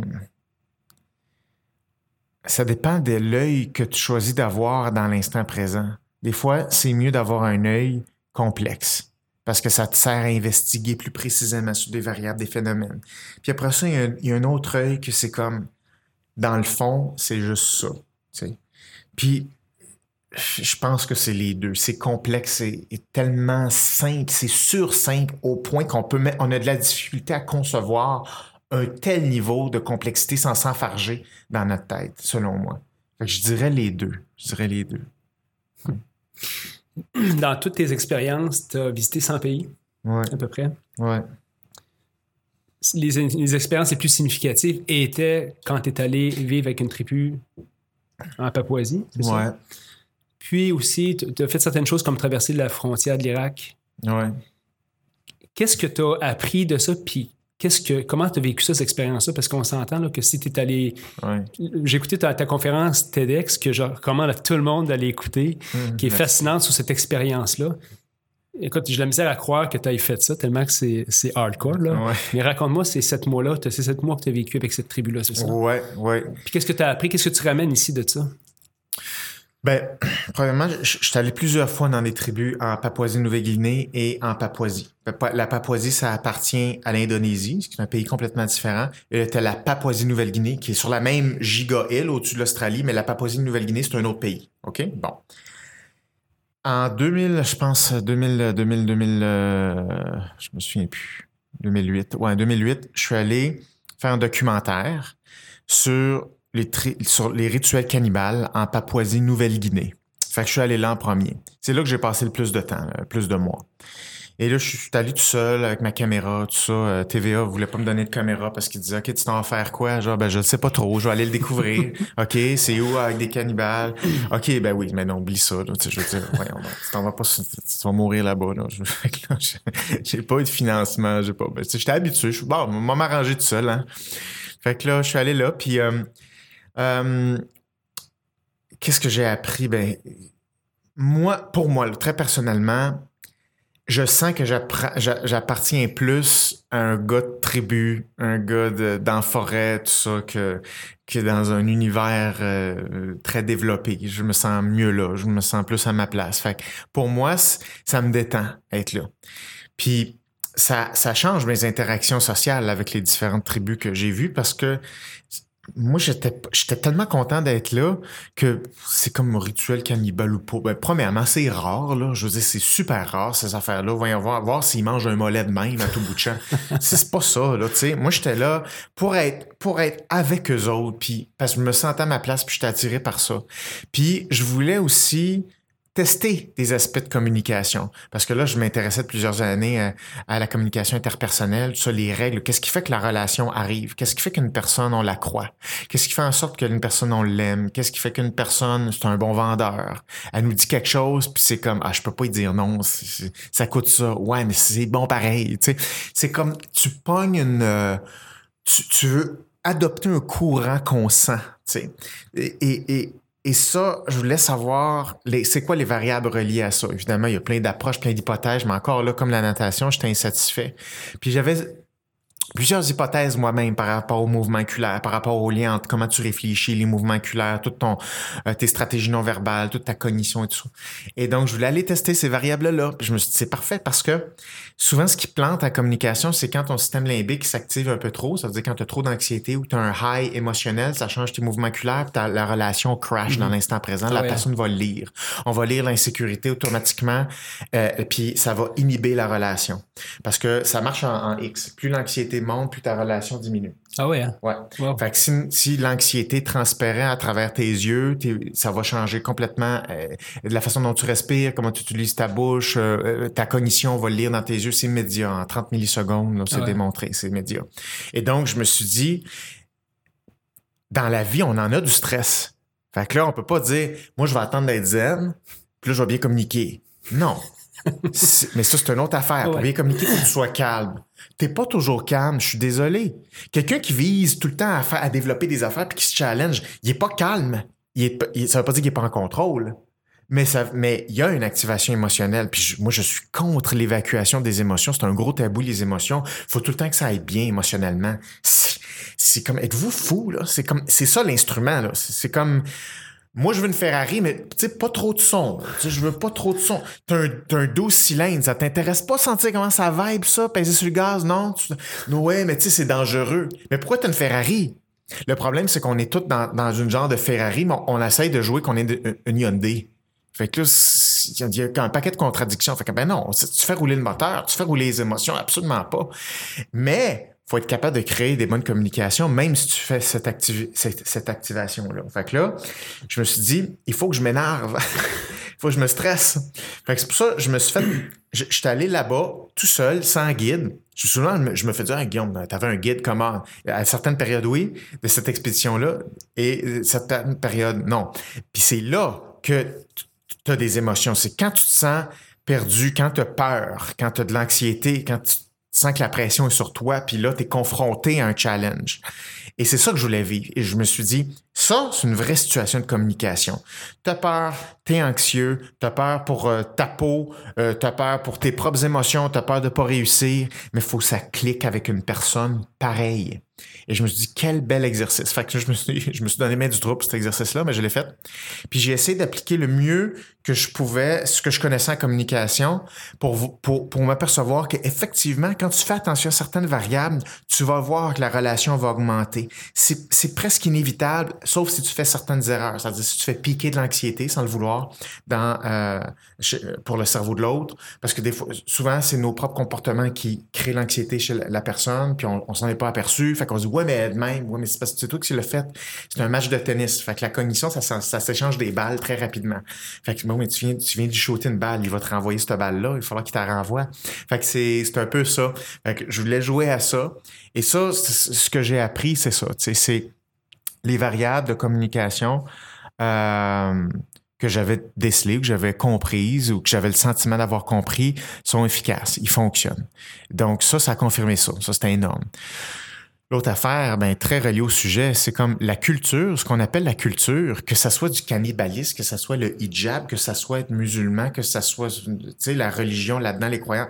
ça dépend de l'œil que tu choisis d'avoir dans l'instant présent. Des fois, c'est mieux d'avoir un œil complexe parce que ça te sert à investiguer plus précisément sur des variables, des phénomènes. Puis après ça, il y a un, autre œil que c'est comme, dans le fond, c'est juste ça. Puis je pense que c'est les deux. C'est complexe et, et tellement simple, c'est sur simple au point qu'on peut mettre, on a de la difficulté à concevoir un tel niveau de complexité sans s'enfarger dans notre tête, selon moi. Fait que je dirais les deux. Je dirais les deux. Dans toutes tes expériences, tu as visité 100 pays, Ouais, à peu près. ouais. Les, les expériences les plus significatives étaient quand tu es allé vivre avec une tribu en Papouasie, ça? Puis aussi, tu as fait certaines choses comme traverser la frontière de l'Irak. ouais. Qu'est-ce que tu as appris de ça? Puis qu'est-ce que, comment tu as vécu ça, cette expérience-là? Parce qu'on s'entend là, que si tu es allé. ouais. J'ai écouté ta, ta conférence TEDx que je recommande à tout le monde d'aller écouter, Hum, qui est merci. fascinante sur cette expérience-là. Écoute, j'ai la misère à croire que tu aies fait ça tellement que c'est c'est hardcore. Là. Ouais. Mais raconte-moi ces sept mois-là, t'as- ces sept mois que tu as vécu avec cette tribu-là, c'est ça? Ouais, ouais. Puis qu'est-ce que tu as appris? Qu'est-ce que tu ramènes ici de ça? Ben, premièrement, je, suis allé plusieurs fois dans des tribus en Papouasie-Nouvelle-Guinée et en Papouasie. Pa- La Papouasie, ça appartient à l'Indonésie, ce qui est un pays complètement différent. Et t'as la Papouasie-Nouvelle-Guinée, qui est sur la même giga-île au-dessus de l'Australie, mais la Papouasie-Nouvelle-Guinée, c'est un autre pays. OK? Bon. En 2000, je pense, 2000, 2000, 2000, euh, je me souviens plus. 2008. Ouais, en 2008, je suis allé faire un documentaire sur les, sur les rituels cannibales en Papouasie-Nouvelle-Guinée. Fait que je suis allé là en premier. C'est là que j'ai passé le plus de temps, le plus de mois. Et là, je suis allé tout seul avec ma caméra, tout ça. Euh, TVA voulait pas me donner de caméra parce qu'il disait, OK, tu t'en vas faire quoi? Genre, ben, je sais pas trop. Je vais aller le découvrir. OK, c'est où avec des cannibales? OK, ben oui, mais non, oublie ça. Tu je veux dire, voyons, tu t'en vas pas, tu vas mourir là-bas. Là. J'ai- pas eu de financement. J'ai pas, ben, j'étais habitué. Je suis, bon, m'arranger tout seul. Hein. Fait que là, je suis allé là, puis euh, euh, qu'est-ce que j'ai appris? Ben, moi, pour moi, très personnellement, je sens que j'appartiens plus à un gars de tribu, un gars dans la forêt, tout ça, que, que dans un univers euh, très développé. Je me sens mieux là, je me sens plus à ma place. Fait que pour moi, ça me détend être là. Puis ça change mes interactions sociales avec les différentes tribus que j'ai vues parce que moi, j'étais, j'étais tellement content d'être là que c'est comme un rituel cannibale ou pas. Ben, premièrement, c'est rare, là. Je veux dire, c'est super rare, ces affaires-là. Voyons voir, voir s'ils mangent un mollet de même à tout bout de champ. c'est pas ça, là, tu sais. Moi, j'étais là pour être, pour être avec eux autres, puis parce que je me sentais à ma place, puis j'étais attiré par ça. Puis, je voulais aussi tester des aspects de communication. Parce que là, je m'intéressais de plusieurs années à, la communication interpersonnelle, sur les règles. Qu'est-ce qui fait que la relation arrive? Qu'est-ce qui fait qu'une personne, on la croit? Qu'est-ce qui fait en sorte qu'une personne, on l'aime? Qu'est-ce qui fait qu'une personne, c'est un bon vendeur? Elle nous dit quelque chose, puis c'est comme, ah, je peux pas y dire non, ça coûte ça. Ouais, mais c'est bon pareil. C'est comme, tu pognes une... Euh, tu, veux adopter un courant qu'on sent, et et ça, je voulais savoir, c'est quoi les variables reliées à ça? Évidemment, il y a plein d'approches, plein d'hypothèses, mais encore là, comme la natation, j'étais insatisfait. Puis j'avais plusieurs hypothèses moi-même par rapport au mouvement oculaire, par rapport au lien entre comment tu réfléchis, les mouvements oculaires, toutes ton, euh, tes stratégies non verbales, toute ta cognition et tout ça. Et donc, je voulais aller tester ces variables-là. Puis je me suis dit, c'est parfait parce que souvent, ce qui plante la communication, c'est quand ton système limbique s'active un peu trop. Ça veut dire quand tu as trop d'anxiété ou tu as un high émotionnel, ça change tes mouvements oculaires, puis la relation crash dans mhm. l'instant présent. la personne va le lire. On va lire l'insécurité automatiquement, euh, puis ça va inhiber la relation. Parce que ça marche en, en X. Plus l'anxiété monte, plus ta relation diminue. Ah ouais, hein? Ouais. Fait que si, l'anxiété transparaît à travers tes yeux, ça va changer complètement euh, la façon dont tu respires, comment tu utilises ta bouche, euh, euh, ta cognition va le lire dans tes yeux, c'est immédiat. En 30 millisecondes, c'est démontré, c'est immédiat. Et donc, je me suis dit, dans la vie, on en a du stress. Fait que là, on peut pas dire, moi, je vais attendre d'être zen, puis là, je vais bien communiquer. Non. mais ça, c'est une autre affaire. Pour bien communiquer, il faut que tu sois calme. T'es pas toujours calme, je suis désolé. Quelqu'un qui vise tout le temps à, développer des affaires puis qui se challenge, il est pas calme. Il est, veut pas dire qu'il est pas en contrôle. Mais il y a une activation émotionnelle. Puis moi, je suis contre l'évacuation des émotions. C'est un gros tabou les émotions. Faut tout le temps que ça aille bien émotionnellement. C'est comme, êtes-vous fou là? C'est c'est ça l'instrument là. C'est comme, moi, je veux une Ferrari, mais tu pas trop de son. Tu je veux pas trop de son. T'as un, un 12 cylindres, ça t'intéresse pas sentir comment ça vibe, ça, peser sur le gaz, non? Tu, ouais, mais tu sais, c'est dangereux. Mais pourquoi t'as une Ferrari? Le problème, c'est qu'on est tous dans, dans une genre de Ferrari, mais on, essaye de jouer qu'on est une Hyundai. Fait que là, il y a un paquet de contradictions. Fait que ben non, tu fais rouler le moteur, tu fais rouler les émotions, absolument pas. Mais faut être capable de créer des bonnes communications, même si tu fais cette, cette, activation-là. Fait que là, je me suis dit, il faut que je m'énerve. il faut que je me stresse. Fait que c'est pour ça que je me suis fait... Je, suis allé là-bas, tout seul, sans guide. Souvent, je me fais dire, Guillaume, t'avais un guide comment? À certaines périodes, oui, de cette expédition-là, et certaines périodes, non. Puis c'est là que tu as des émotions. C'est quand tu te sens perdu, quand tu as peur, quand tu as de l'anxiété, quand tu sens que la pression est sur toi, puis là, tu es confronté à un challenge. Et c'est ça que je voulais vivre. Et je me suis dit, ça, c'est une vraie situation de communication. T'as peur, t'es anxieux, t'as peur pour euh, ta peau, euh, t'as peur pour tes propres émotions, t'as peur de pas réussir, mais faut que ça clique avec une personne pareille. Et je me suis dit, quel bel exercice. Fait que je me suis, je me suis donné main du trou pour cet exercice-là, mais je l'ai fait. Puis j'ai essayé d'appliquer le mieux que je pouvais, ce que je connaissais en communication, pour, pour, pour m'apercevoir qu'effectivement, quand tu fais attention à certaines variables, tu vas voir que la relation va augmenter. C'est presque inévitable, sauf si tu fais certaines erreurs. C'est-à-dire si tu fais piquer de l'anxiété sans le vouloir dans, euh, pour le cerveau de l'autre, parce que des fois, souvent, c'est nos propres comportements qui créent l'anxiété chez la personne, puis on, on s'en est pas aperçu. Qu'on se dit, ouais, mais elle-même, ouais, mais c'est parce que c'est toi qui le fait. C'est un match de tennis. Fait que la cognition, ça, ça, s'échange des balles très rapidement. Fait que bon, mais tu viens, tu viens de shooter une balle, il va te renvoyer cette balle-là, il va falloir qu'il te renvoie. Fait que c'est, c'est un peu ça. Fait que je voulais jouer à ça. Et ça, ce que j'ai appris, c'est ça. C'est les variables de communication. Euh, que j'avais décelées, que j'avais comprises ou que j'avais le sentiment d'avoir compris sont efficaces, ils fonctionnent. Donc ça, ça a confirmé ça. Ça, c'était énorme. L'autre affaire, ben, très reliée au sujet, c'est comme la culture, ce qu'on appelle la culture, que ça soit du cannibalisme, que ça soit le hijab, que ça soit être musulman, que ça soit, la religion là-dedans, les croyants.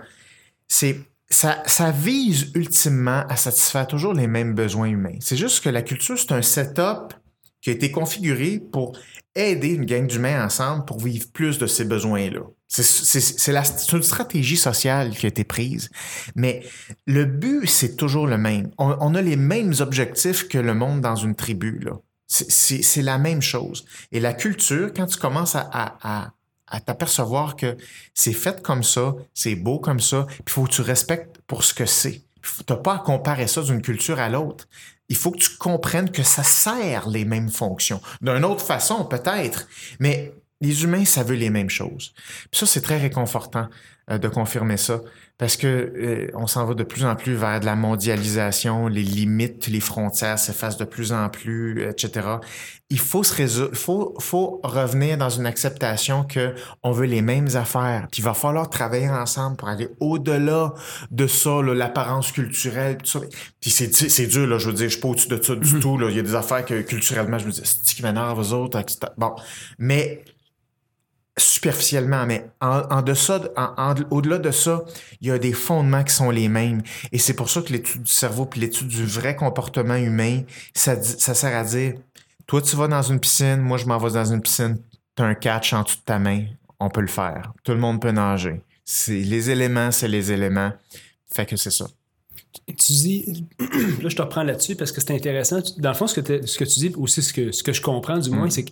C'est, ça, ça vise ultimement à satisfaire toujours les mêmes besoins humains. C'est juste que la culture, c'est un setup qui a été configuré pour aider une gang d'humains ensemble pour vivre plus de ces besoins-là. C'est une stratégie sociale qui a été prise, mais le but, c'est toujours le même. On, a les mêmes objectifs que le monde dans une tribu. C'est la même chose. Et la culture, quand tu commences à, à, à, t'apercevoir que c'est fait comme ça, c'est beau comme ça, il faut que tu respectes pour ce que c'est. Tu n'as pas à comparer ça d'une culture à l'autre il faut que tu comprennes que ça sert les mêmes fonctions. D'une autre façon, peut-être, mais les humains, ça veut les mêmes choses. Puis ça, c'est très réconfortant euh, de confirmer ça parce que euh, on s'en va de plus en plus vers de la mondialisation, les limites, les frontières s'effacent de plus en plus, etc. Il faut se résoudre, faut, faut revenir dans une acceptation que on veut les mêmes affaires, puis il va falloir travailler ensemble pour aller au-delà de ça, l'apparence culturelle, tout ça. Puis c'est, c'est dur, là, je veux dire, je suis pas au-dessus de ça du mm-hmm. tout, là. Il y a des affaires que culturellement, je me dis, c'est qui m'énerve, aux autres, Bon. Mais superficiellement, mais en, en deçà, en, au-delà de ça, il y a des fondements qui sont les mêmes. Et c'est pour ça que l'étude du cerveau puis l'étude du vrai comportement humain, ça, ça sert à dire, toi, tu vas dans une piscine, moi, je m'en vais dans une piscine, tu as un catch en dessous de ta main, on peut le faire. Tout le monde peut nager. C'est, les éléments, c'est les éléments. Fait que c'est ça. Tu dis, là, je te reprends là-dessus parce que c'est intéressant. Dans le fond, ce que, ce que tu dis, aussi ce que, ce que je comprends du moins, mm. c'est que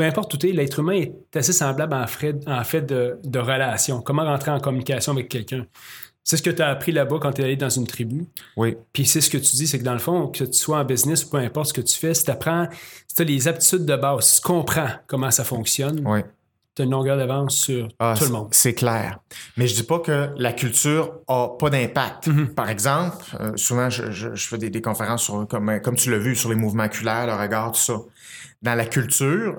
peu importe tout est, l'être humain est assez semblable en fait, en fait de, de relation. Comment rentrer en communication avec quelqu'un? C'est ce que tu as appris là-bas quand tu es allé dans une tribu. Oui. Puis c'est ce que tu dis, c'est que dans le fond, que tu sois en business ou peu importe ce que tu fais, si tu apprends, si tu as les aptitudes de base, si tu comprends comment ça fonctionne, oui. tu as une longueur d'avance sur ah, tout le monde. C'est clair. Mais je dis pas que la culture a pas d'impact. Mm-hmm. Par exemple, euh, souvent, je, je, fais des, des, conférences sur, comme, comme tu l'as vu, sur les mouvements oculaires, le regard, tout ça. Dans la culture,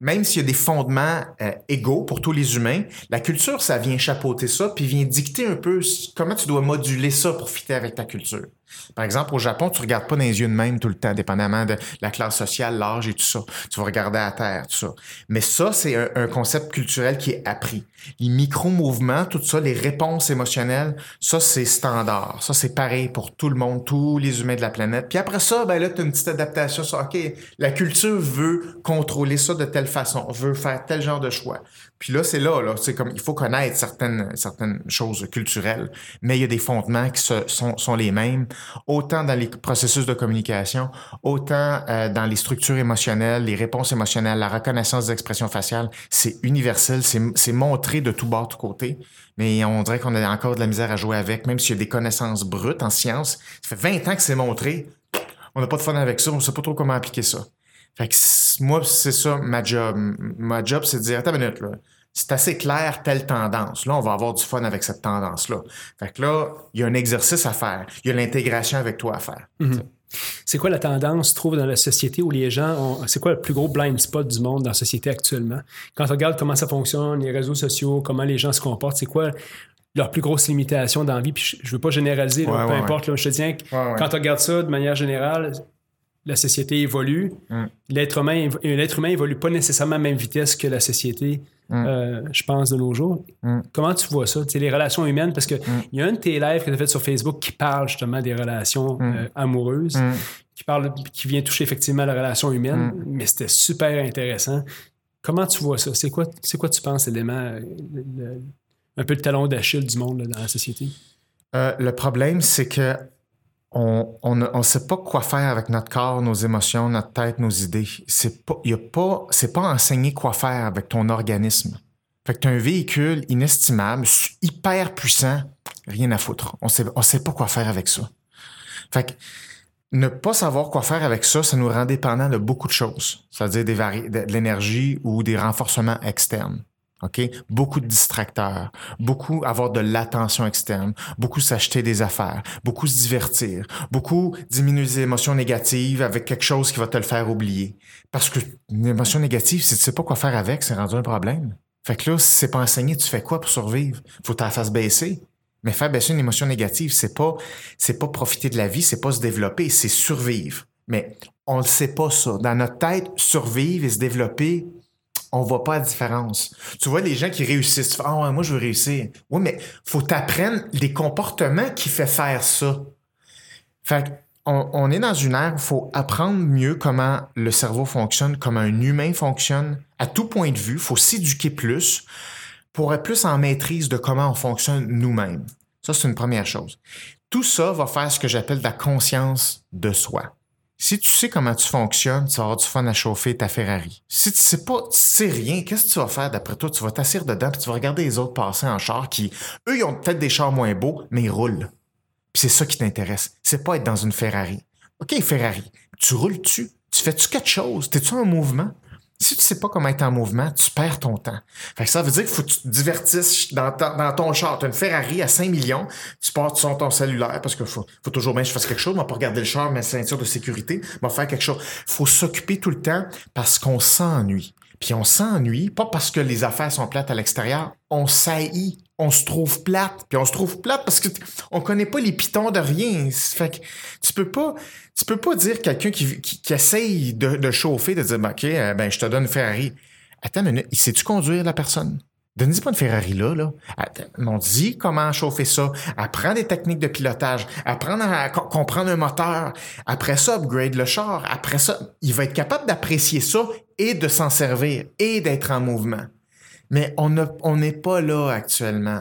même s'il y a des fondements euh, égaux pour tous les humains, la culture, ça vient chapeauter ça, puis vient dicter un peu comment tu dois moduler ça pour fitter avec ta culture. Par exemple, au Japon, tu regardes pas dans les yeux de même tout le temps, dépendamment de la classe sociale, l'âge et tout ça. Tu vas regarder à terre, tout ça. Mais ça, c'est un, concept culturel qui est appris. Les micro-mouvements, tout ça, les réponses émotionnelles, ça, c'est standard. Ça, c'est pareil pour tout le monde, tous les humains de la planète. Puis après ça, ben là, tu as une petite adaptation sur, OK, la culture veut contrôler ça de telle façon, veut faire tel genre de choix. Puis là, c'est là, là, c'est comme il faut connaître certaines certaines choses culturelles, mais il y a des fondements qui sont, sont les mêmes, autant dans les processus de communication, autant euh, dans les structures émotionnelles, les réponses émotionnelles, la reconnaissance des expressions faciales. C'est universel, c'est montré de tout bord, de tout côté, mais on dirait qu'on a encore de la misère à jouer avec, même s'il y a des connaissances brutes en sciences. Ça fait 20 ans que c'est montré, on n'a pas de fun avec ça, on sait pas trop comment appliquer ça. Fait que moi, c'est ça ma job. Ma job, c'est de dire, attends une minute, là. C'est assez clair, telle tendance. Là, on va avoir du fun avec cette tendance-là. Fait que là, il y a un exercice à faire. Il y a l'intégration avec toi à faire. Mhm. C'est quoi la tendance, tu trouves, dans la société où les gens ont. C'est quoi le plus gros blind spot du monde dans la société actuellement? Quand on regarde comment ça fonctionne, les réseaux sociaux, comment les gens se comportent, c'est quoi leur plus grosse limitation dans la vie? Puis je veux pas généraliser, peu importe. je te dis que quand tu regardes ça de manière générale, la société évolue. Mm. L'être humain, l'être humain évolue pas nécessairement à la même vitesse que la société, mm. euh, je pense, de nos jours. Mm. Comment tu vois ça? les relations humaines, parce qu'il il y a un de tes lives que tu as fait sur Facebook qui parle justement des relations euh, amoureuses, qui, parle, qui vient toucher effectivement la relation humaine, mais c'était super intéressant. Comment tu vois ça? C'est quoi, c'est quoi tu penses, l'élément, euh, un peu le talon d'Achille du monde dans la société? le problème, c'est que on ne sait pas quoi faire avec notre corps, nos émotions, notre tête, nos idées. C'est pas, y a pas, c'est enseigner quoi faire avec ton organisme. Fait que tu as un véhicule inestimable, hyper puissant, rien à foutre. On sait, on sait pas quoi faire avec ça. Fait que ne pas savoir quoi faire avec ça, ça nous rend dépendants de beaucoup de choses, c'est-à-dire de l'énergie ou des renforcements externes. OK? Beaucoup de distracteurs, beaucoup avoir de l'attention externe, beaucoup s'acheter des affaires, beaucoup se divertir, beaucoup diminuer les émotions négatives avec quelque chose qui va te le faire oublier. Parce que une émotion négative, si tu sais pas quoi faire avec, c'est rendu un problème. Fait que là, si c'est pas enseigné, tu fais quoi pour survivre? Faut ta face baisser. Mais faire baisser une émotion négative, c'est pas, c'est pas profiter de la vie, c'est pas se développer, c'est survivre. Mais on ne sait pas ça. Dans notre tête, survivre et se développer, on voit pas la différence. Tu vois les gens qui réussissent, tu fais, ah ouais, moi je veux réussir. Oui, mais faut t'apprendre les comportements qui fait faire ça. Fait on, est dans une ère où il faut apprendre mieux comment le cerveau fonctionne, comment un humain fonctionne, à tout point de vue. Il faut s'éduquer plus pour être plus en maîtrise de comment on fonctionne nous-mêmes. Ça, c'est une première chose. Tout ça va faire ce que j'appelle la conscience de soi. Si tu sais comment tu fonctionnes, tu vas avoir du fun à chauffer ta Ferrari. Si tu sais pas, tu sais rien, qu'est-ce que tu vas faire d'après toi? Tu vas t'asseoir dedans puis tu vas regarder les autres passer en char qui, eux, ils ont peut-être des chars moins beaux, mais ils roulent. Puis c'est ça qui t'intéresse. C'est pas être dans une Ferrari. OK, Ferrari. Tu roules-tu? Tu fais-tu quelque chose? T'es-tu en mouvement? Si tu sais pas comment être en mouvement, tu perds ton temps. Fait que ça veut dire qu'il faut que tu te divertisses dans, ton char. Tu as une Ferrari à 5 millions, tu pars sur ton cellulaire parce qu'il faut, toujours bien que je fasse quelque chose. Je vais pas regarder le char, ma ceinture de sécurité, je vais faire quelque chose. faut s'occuper tout le temps parce qu'on s'ennuie. Puis on s'ennuie, pas parce que les affaires sont plates à l'extérieur, on saillit, on se trouve plate, puis on se trouve plate parce que on connaît pas les pitons de rien. Fait que tu peux pas, tu peux pas dire quelqu'un qui, qui, essaye de, chauffer, de dire, ben, OK, euh, ben, je te donne une Ferrari. Attends une minute, sais-tu conduire la personne? Donne-y pas une Ferrari là, là. On dit comment chauffer ça. Apprends des techniques de pilotage. Apprendre à comprendre un moteur. Après ça, upgrade le char. Après ça, il va être capable d'apprécier ça et de s'en servir et d'être en mouvement. Mais on n'est pas là actuellement.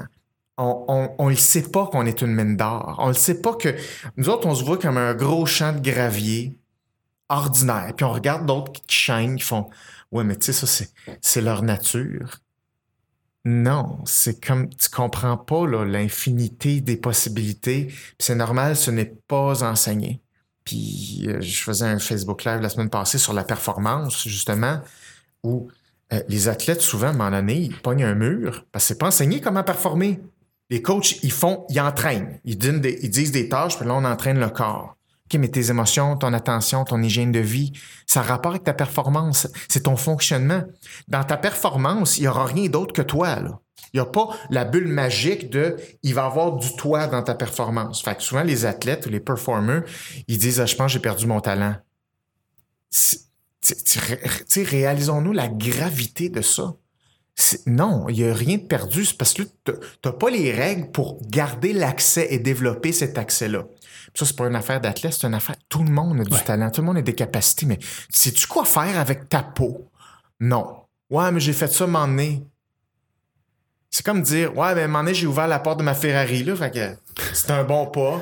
On ne sait pas qu'on est une mine d'or. On ne sait pas que nous autres, on se voit comme un gros champ de gravier ordinaire. Puis on regarde d'autres qui chaînent, qui font Ouais, mais tu sais, ça, c'est leur nature. Non, c'est comme tu comprends pas l'infinité des possibilités. C'est normal, ce n'est pas enseigné. Puis euh, je faisais un Facebook Live la semaine passée sur la performance, justement, où euh, les athlètes, souvent, à un moment donné, ils pognent un mur parce que c'est pas enseigné comment performer. Les coachs, ils font, ils entraînent. Ils, ils disent des tâches, puis là, on entraîne le corps. OK, mais tes émotions, ton attention, ton hygiène de vie, ça a rapport avec ta performance. C'est ton fonctionnement. Dans ta performance, il n'y aura rien d'autre que toi. Il n'y a pas la bulle magique de il va avoir du toi dans ta performance. Fait que souvent, les athlètes ou les performers, ils disent ah, Je pense j'ai perdu mon talent. Réalisons-nous la gravité de ça. Non, il n'y a rien de perdu. C'est parce que tu n'as pas les règles pour garder l'accès et développer cet accès-là. Ça, c'est pas une affaire d'athlète, c'est une affaire. Tout le monde a du talent, tout le monde a des capacités, mais sais-tu quoi faire avec ta peau? Non. Ouais, mais j'ai fait ça m'en C'est comme dire, ouais, mais m'en j'ai ouvert la porte de ma Ferrari, là, fait que c'est un bon pas.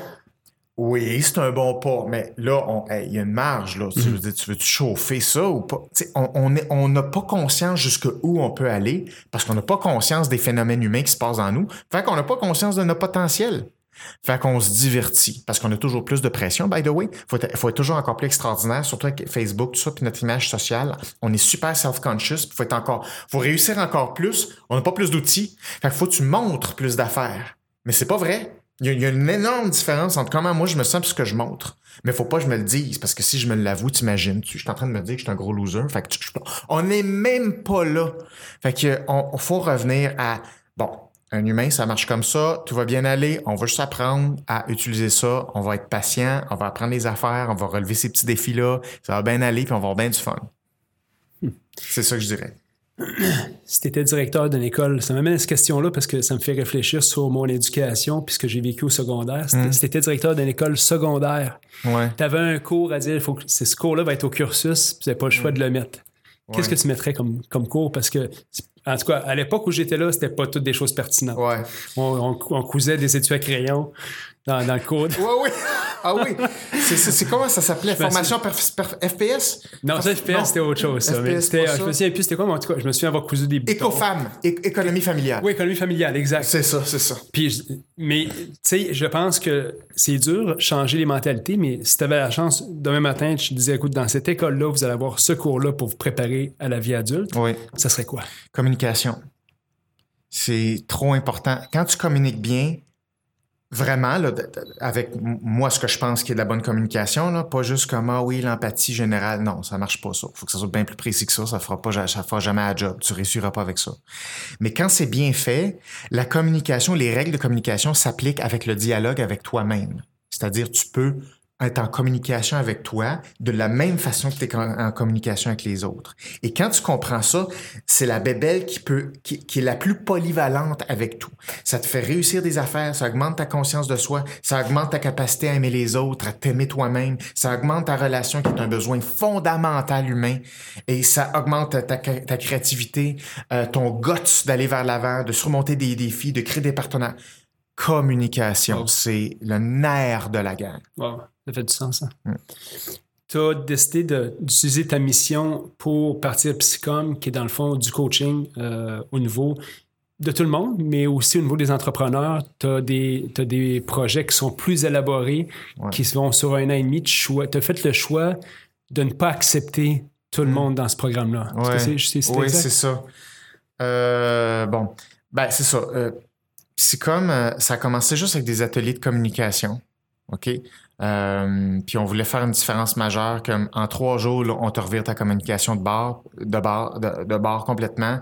Oui, c'est un bon pas, mais là, il y a une marge. Là. Tu, veux, mm-hmm. tu veux chauffer ça ou pas? on n'a on on pas conscience jusqu'où on peut aller parce qu'on n'a pas conscience des phénomènes humains qui se passent en nous. Fait qu'on n'a pas conscience de notre potentiel. Fait qu'on se divertit parce qu'on a toujours plus de pression. By the way, faut être, faut être toujours encore plus extraordinaire, surtout avec Facebook, tout ça, puis notre image sociale. On est super self-conscious. Faut être encore, faut réussir encore plus. On n'a pas plus d'outils. Fait qu'il faut que tu montres plus d'affaires. Mais c'est pas vrai. Il y, a, une énorme différence entre comment moi je me sens et ce que je montre. Mais faut pas que je me le dise parce que si je me l'avoue, t'imagines, tu, je suis en train de me dire que je suis un gros loser. Fait que on n'est même pas là. Fait que on, faut revenir à bon, un humain, ça marche comme ça, tout va bien aller, on va juste apprendre à utiliser ça, on va être patient, on va apprendre les affaires, on va relever ces petits défis-là, ça va bien aller, puis on va avoir bien du fun. Hmm. C'est ça que je dirais. Si tu étais directeur d'une école, ça m'amène à cette question-là parce que ça me fait réfléchir sur mon éducation puis ce que j'ai vécu au secondaire. Si tu étais directeur d'une école secondaire, tu avais un cours à dire, faut que ce cours-là va être au cursus, tu n'avais pas le choix de le mettre. Qu'est-ce que tu mettrais comme, comme cours? Parce que en tout cas, à l'époque où j'étais là, c'était pas toutes des choses pertinentes. Ouais. On, on, cousait des études à crayon dans, dans le code. Oui, oui. Ah oui. C'est comment ça s'appelait? Formation FPS? Non, ça, FPS, c'était autre chose. Ça. Mais je me souviens plus, c'était quoi, mais en tout cas, je me souviens avoir cousu des boutons. Écofam, économie familiale. Oui, économie familiale, exact. C'est ça, c'est ça. Puis, mais, tu sais, je pense que c'est dur, changer les mentalités, mais si tu avais la chance, demain matin, je te disais, écoute, dans cette école-là, vous allez avoir ce cours-là pour vous préparer à la vie adulte. Oui. Ça serait quoi? Communication. C'est trop important. Quand tu communiques bien, vraiment, là, avec moi, ce que je pense qui est de la bonne communication, là, pas juste comme ah oui, l'empathie générale. Non, ça marche pas ça. Faut que ça soit bien plus précis que ça. Ça fera pas, fera jamais à job. Tu réussiras pas avec ça. Mais quand c'est bien fait, la communication, les règles de communication s'appliquent avec le dialogue avec toi-même. C'est-à-dire, tu peux être en communication avec toi de la même façon que tu es en, communication avec les autres. Et quand tu comprends ça, c'est la bébelle qui peut, qui, est la plus polyvalente avec tout. Ça te fait réussir des affaires, ça augmente ta conscience de soi, ça augmente ta capacité à aimer les autres, à t'aimer toi-même, ça augmente ta relation qui est un besoin fondamental humain et ça augmente ta, ta créativité, euh, ton guts d'aller vers l'avant, de surmonter des défis, de créer des partenaires communication. C'est le nerf de la guerre. Ça fait du sens, ça. Mm. Tu as décidé d'utiliser ta mission pour partir Psychom, qui est dans le fond du coaching euh, au niveau de tout le monde, mais aussi au niveau des entrepreneurs. Tu as, des projets qui sont plus élaborés, qui qui vont sur un an et demi. Tu as fait le choix de ne pas accepter tout le mm. monde dans ce programme-là. oui, c'est ça. Euh, bon, ben, c'est ça. Euh, Psychom, ça a commencé juste avec des ateliers de communication. OK? Euh, puis on voulait faire une différence majeure, comme en trois jours, on te revire ta communication de bord, de bord, de, bord complètement.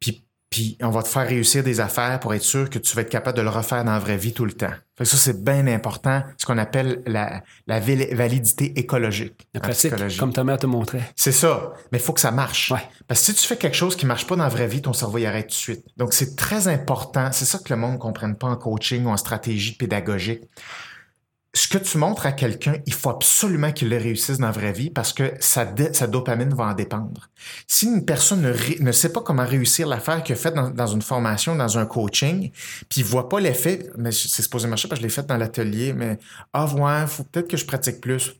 Puis, puis on va te faire réussir des affaires pour être sûr que tu vas être capable de le refaire dans la vraie vie tout le temps. Fait ça, c'est bien important, ce qu'on appelle la, la validité écologique. La pratique, comme ta mère te montrait. C'est ça. Mais il faut que ça marche. Parce que si tu fais quelque chose qui marche pas dans la vraie vie, ton cerveau y arrête tout de suite. Donc, c'est très important. C'est ça que le monde ne comprenne pas en coaching ou en stratégie pédagogique ce que tu montres à quelqu'un, il faut absolument qu'il le réussisse dans la vraie vie parce que sa, dopamine va en dépendre. Si une personne ne, sait pas comment réussir l'affaire qu'il a faite dans, une formation, dans un coaching, puis voit pas l'effet, mais c'est supposé marcher parce que je l'ai fait dans l'atelier, mais ah ouais, faut peut-être que je pratique plus.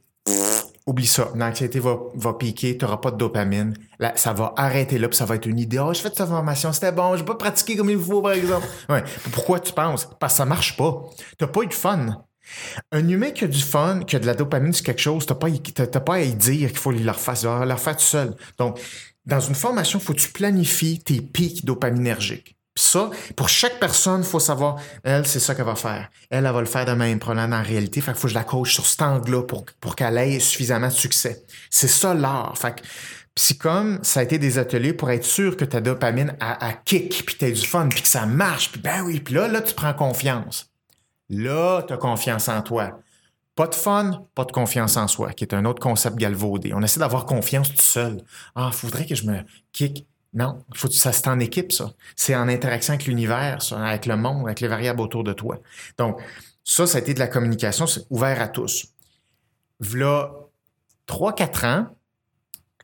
oublie ça. L'anxiété va, va piquer, tu n'auras pas de dopamine. Là, ça va arrêter là, puis ça va être une idée. Oh, je fais cette formation, c'était bon, je pas pratiquer comme il faut, par exemple. Ouais. Pourquoi tu penses? Parce que ça marche pas. Tu pas eu de fun. Un humain qui a du fun, qui a de la dopamine sur quelque chose, t'as pas, pas à y dire qu'il faut le refaire. Va le refaire tout seul. Donc, dans une formation, il faut que tu planifies tes pics dopaminergiques. Puis ça, pour chaque personne, il faut savoir, elle, c'est ça qu'elle va faire. Elle, elle va le faire de même, probablement en réalité. Fait qu'il faut que je la coach sur cet angle-là pour, pour qu'elle ait suffisamment de succès. C'est ça l'art. Fait que, comme ça a été des ateliers pour être sûr que ta dopamine a, kick, puis t'as du fun, puis que ça marche, puis ben oui, puis là, là, tu prends confiance. Là, tu as confiance en toi. Pas de fun, pas de confiance en soi, qui est un autre concept galvaudé. On essaie d'avoir confiance tout seul. Ah, faudrait que je me kick. Non, ça c'est en équipe, ça. C'est en interaction avec l'univers, avec le monde, avec les variables autour de toi. Donc, ça, ça a été de la communication, c'est ouvert à tous. V'là 3-4 ans,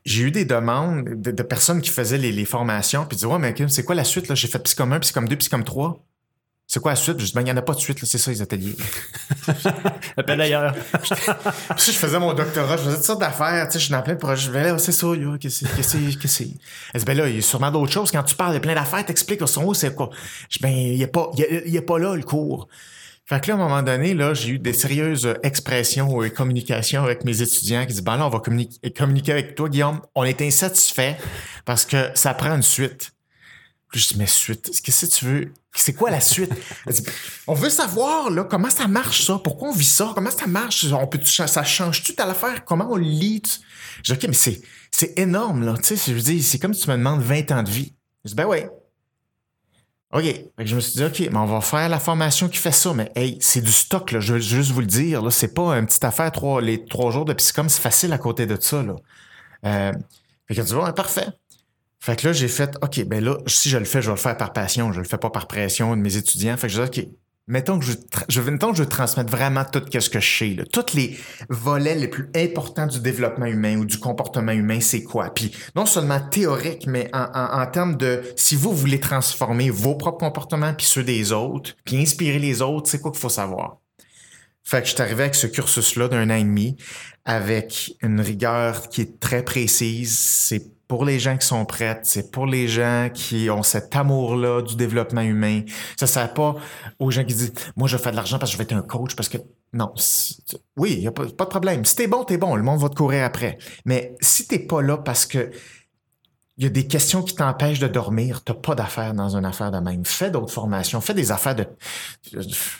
j'ai eu des demandes de, personnes qui faisaient les, formations, puis disaient Ouais, mais c'est quoi la suite? J'ai fait Psycom 1, Psycom 2, Psycom 3. C'est quoi la suite? Je dis, ben, il n'y en a pas de suite, c'est ça, les ateliers. Appelle d'ailleurs. je faisais mon doctorat, je faisais toutes sortes d'affaires, tu sais, je suis dans plein de projets. Je vais là, c'est ça, là, qu'est-ce que c'est, qu'est-ce? Que Elle dit, ben là, il y a sûrement d'autres choses. Quand tu parles de plein d'affaires, t'expliques, son haut, c'est quoi? Je dis, ben, il n'y a pas, il y a, pas là, le cours. Fait que là, à un moment donné, là, j'ai eu des sérieuses expressions et communications avec mes étudiants qui disent, ben là, on va communiquer, communiquer avec toi, Guillaume. On est insatisfait parce que ça prend une suite. Puis je dis, mais suite, qu'est-ce que tu veux? C'est quoi la suite? on veut savoir, là, comment ça marche, ça? Pourquoi on vit ça? Comment ça marche? On peut, ça change tout à l'affaire? Comment on lit? Je dis, OK, mais c'est, c'est énorme, là. Tu sais, je c'est comme si tu me demandes 20 ans de vie. Je dis, ben oui. OK. je me suis dit, OK, mais on va faire la formation qui fait ça. Mais hey, c'est du stock, là. Je veux juste vous le dire, là. C'est pas une petite affaire, trois, les trois jours de psychom, c'est facile à côté de ça, là. Euh, fait que tu vois, parfait. Fait que là, j'ai fait, OK, ben là, si je le fais, je vais le faire par passion. Je le fais pas par pression de mes étudiants. Fait que je dis, OK, mettons que je, mettons que je transmettre vraiment tout ce que je sais. Tous les volets les plus importants du développement humain ou du comportement humain, c'est quoi? Puis non seulement théorique, mais en, en, termes de si vous voulez transformer vos propres comportements puis ceux des autres, puis inspirer les autres, c'est quoi qu'il faut savoir? Fait que je suis arrivé avec ce cursus-là d'un an et demi, avec une rigueur qui est très précise. C'est pour les gens qui sont prêts, c'est pour les gens qui ont cet amour-là du développement humain. Ça ne sert pas aux gens qui disent Moi, je fais de l'argent parce que je vais être un coach, parce que. Non. Oui, il a pas, de problème. Si t'es bon, t'es bon. Le monde va te courir après. Mais si t'es pas là parce que il y a des questions qui t'empêchent de dormir. T'as pas d'affaires dans une affaire de même. Fais d'autres formations. Fais des affaires de.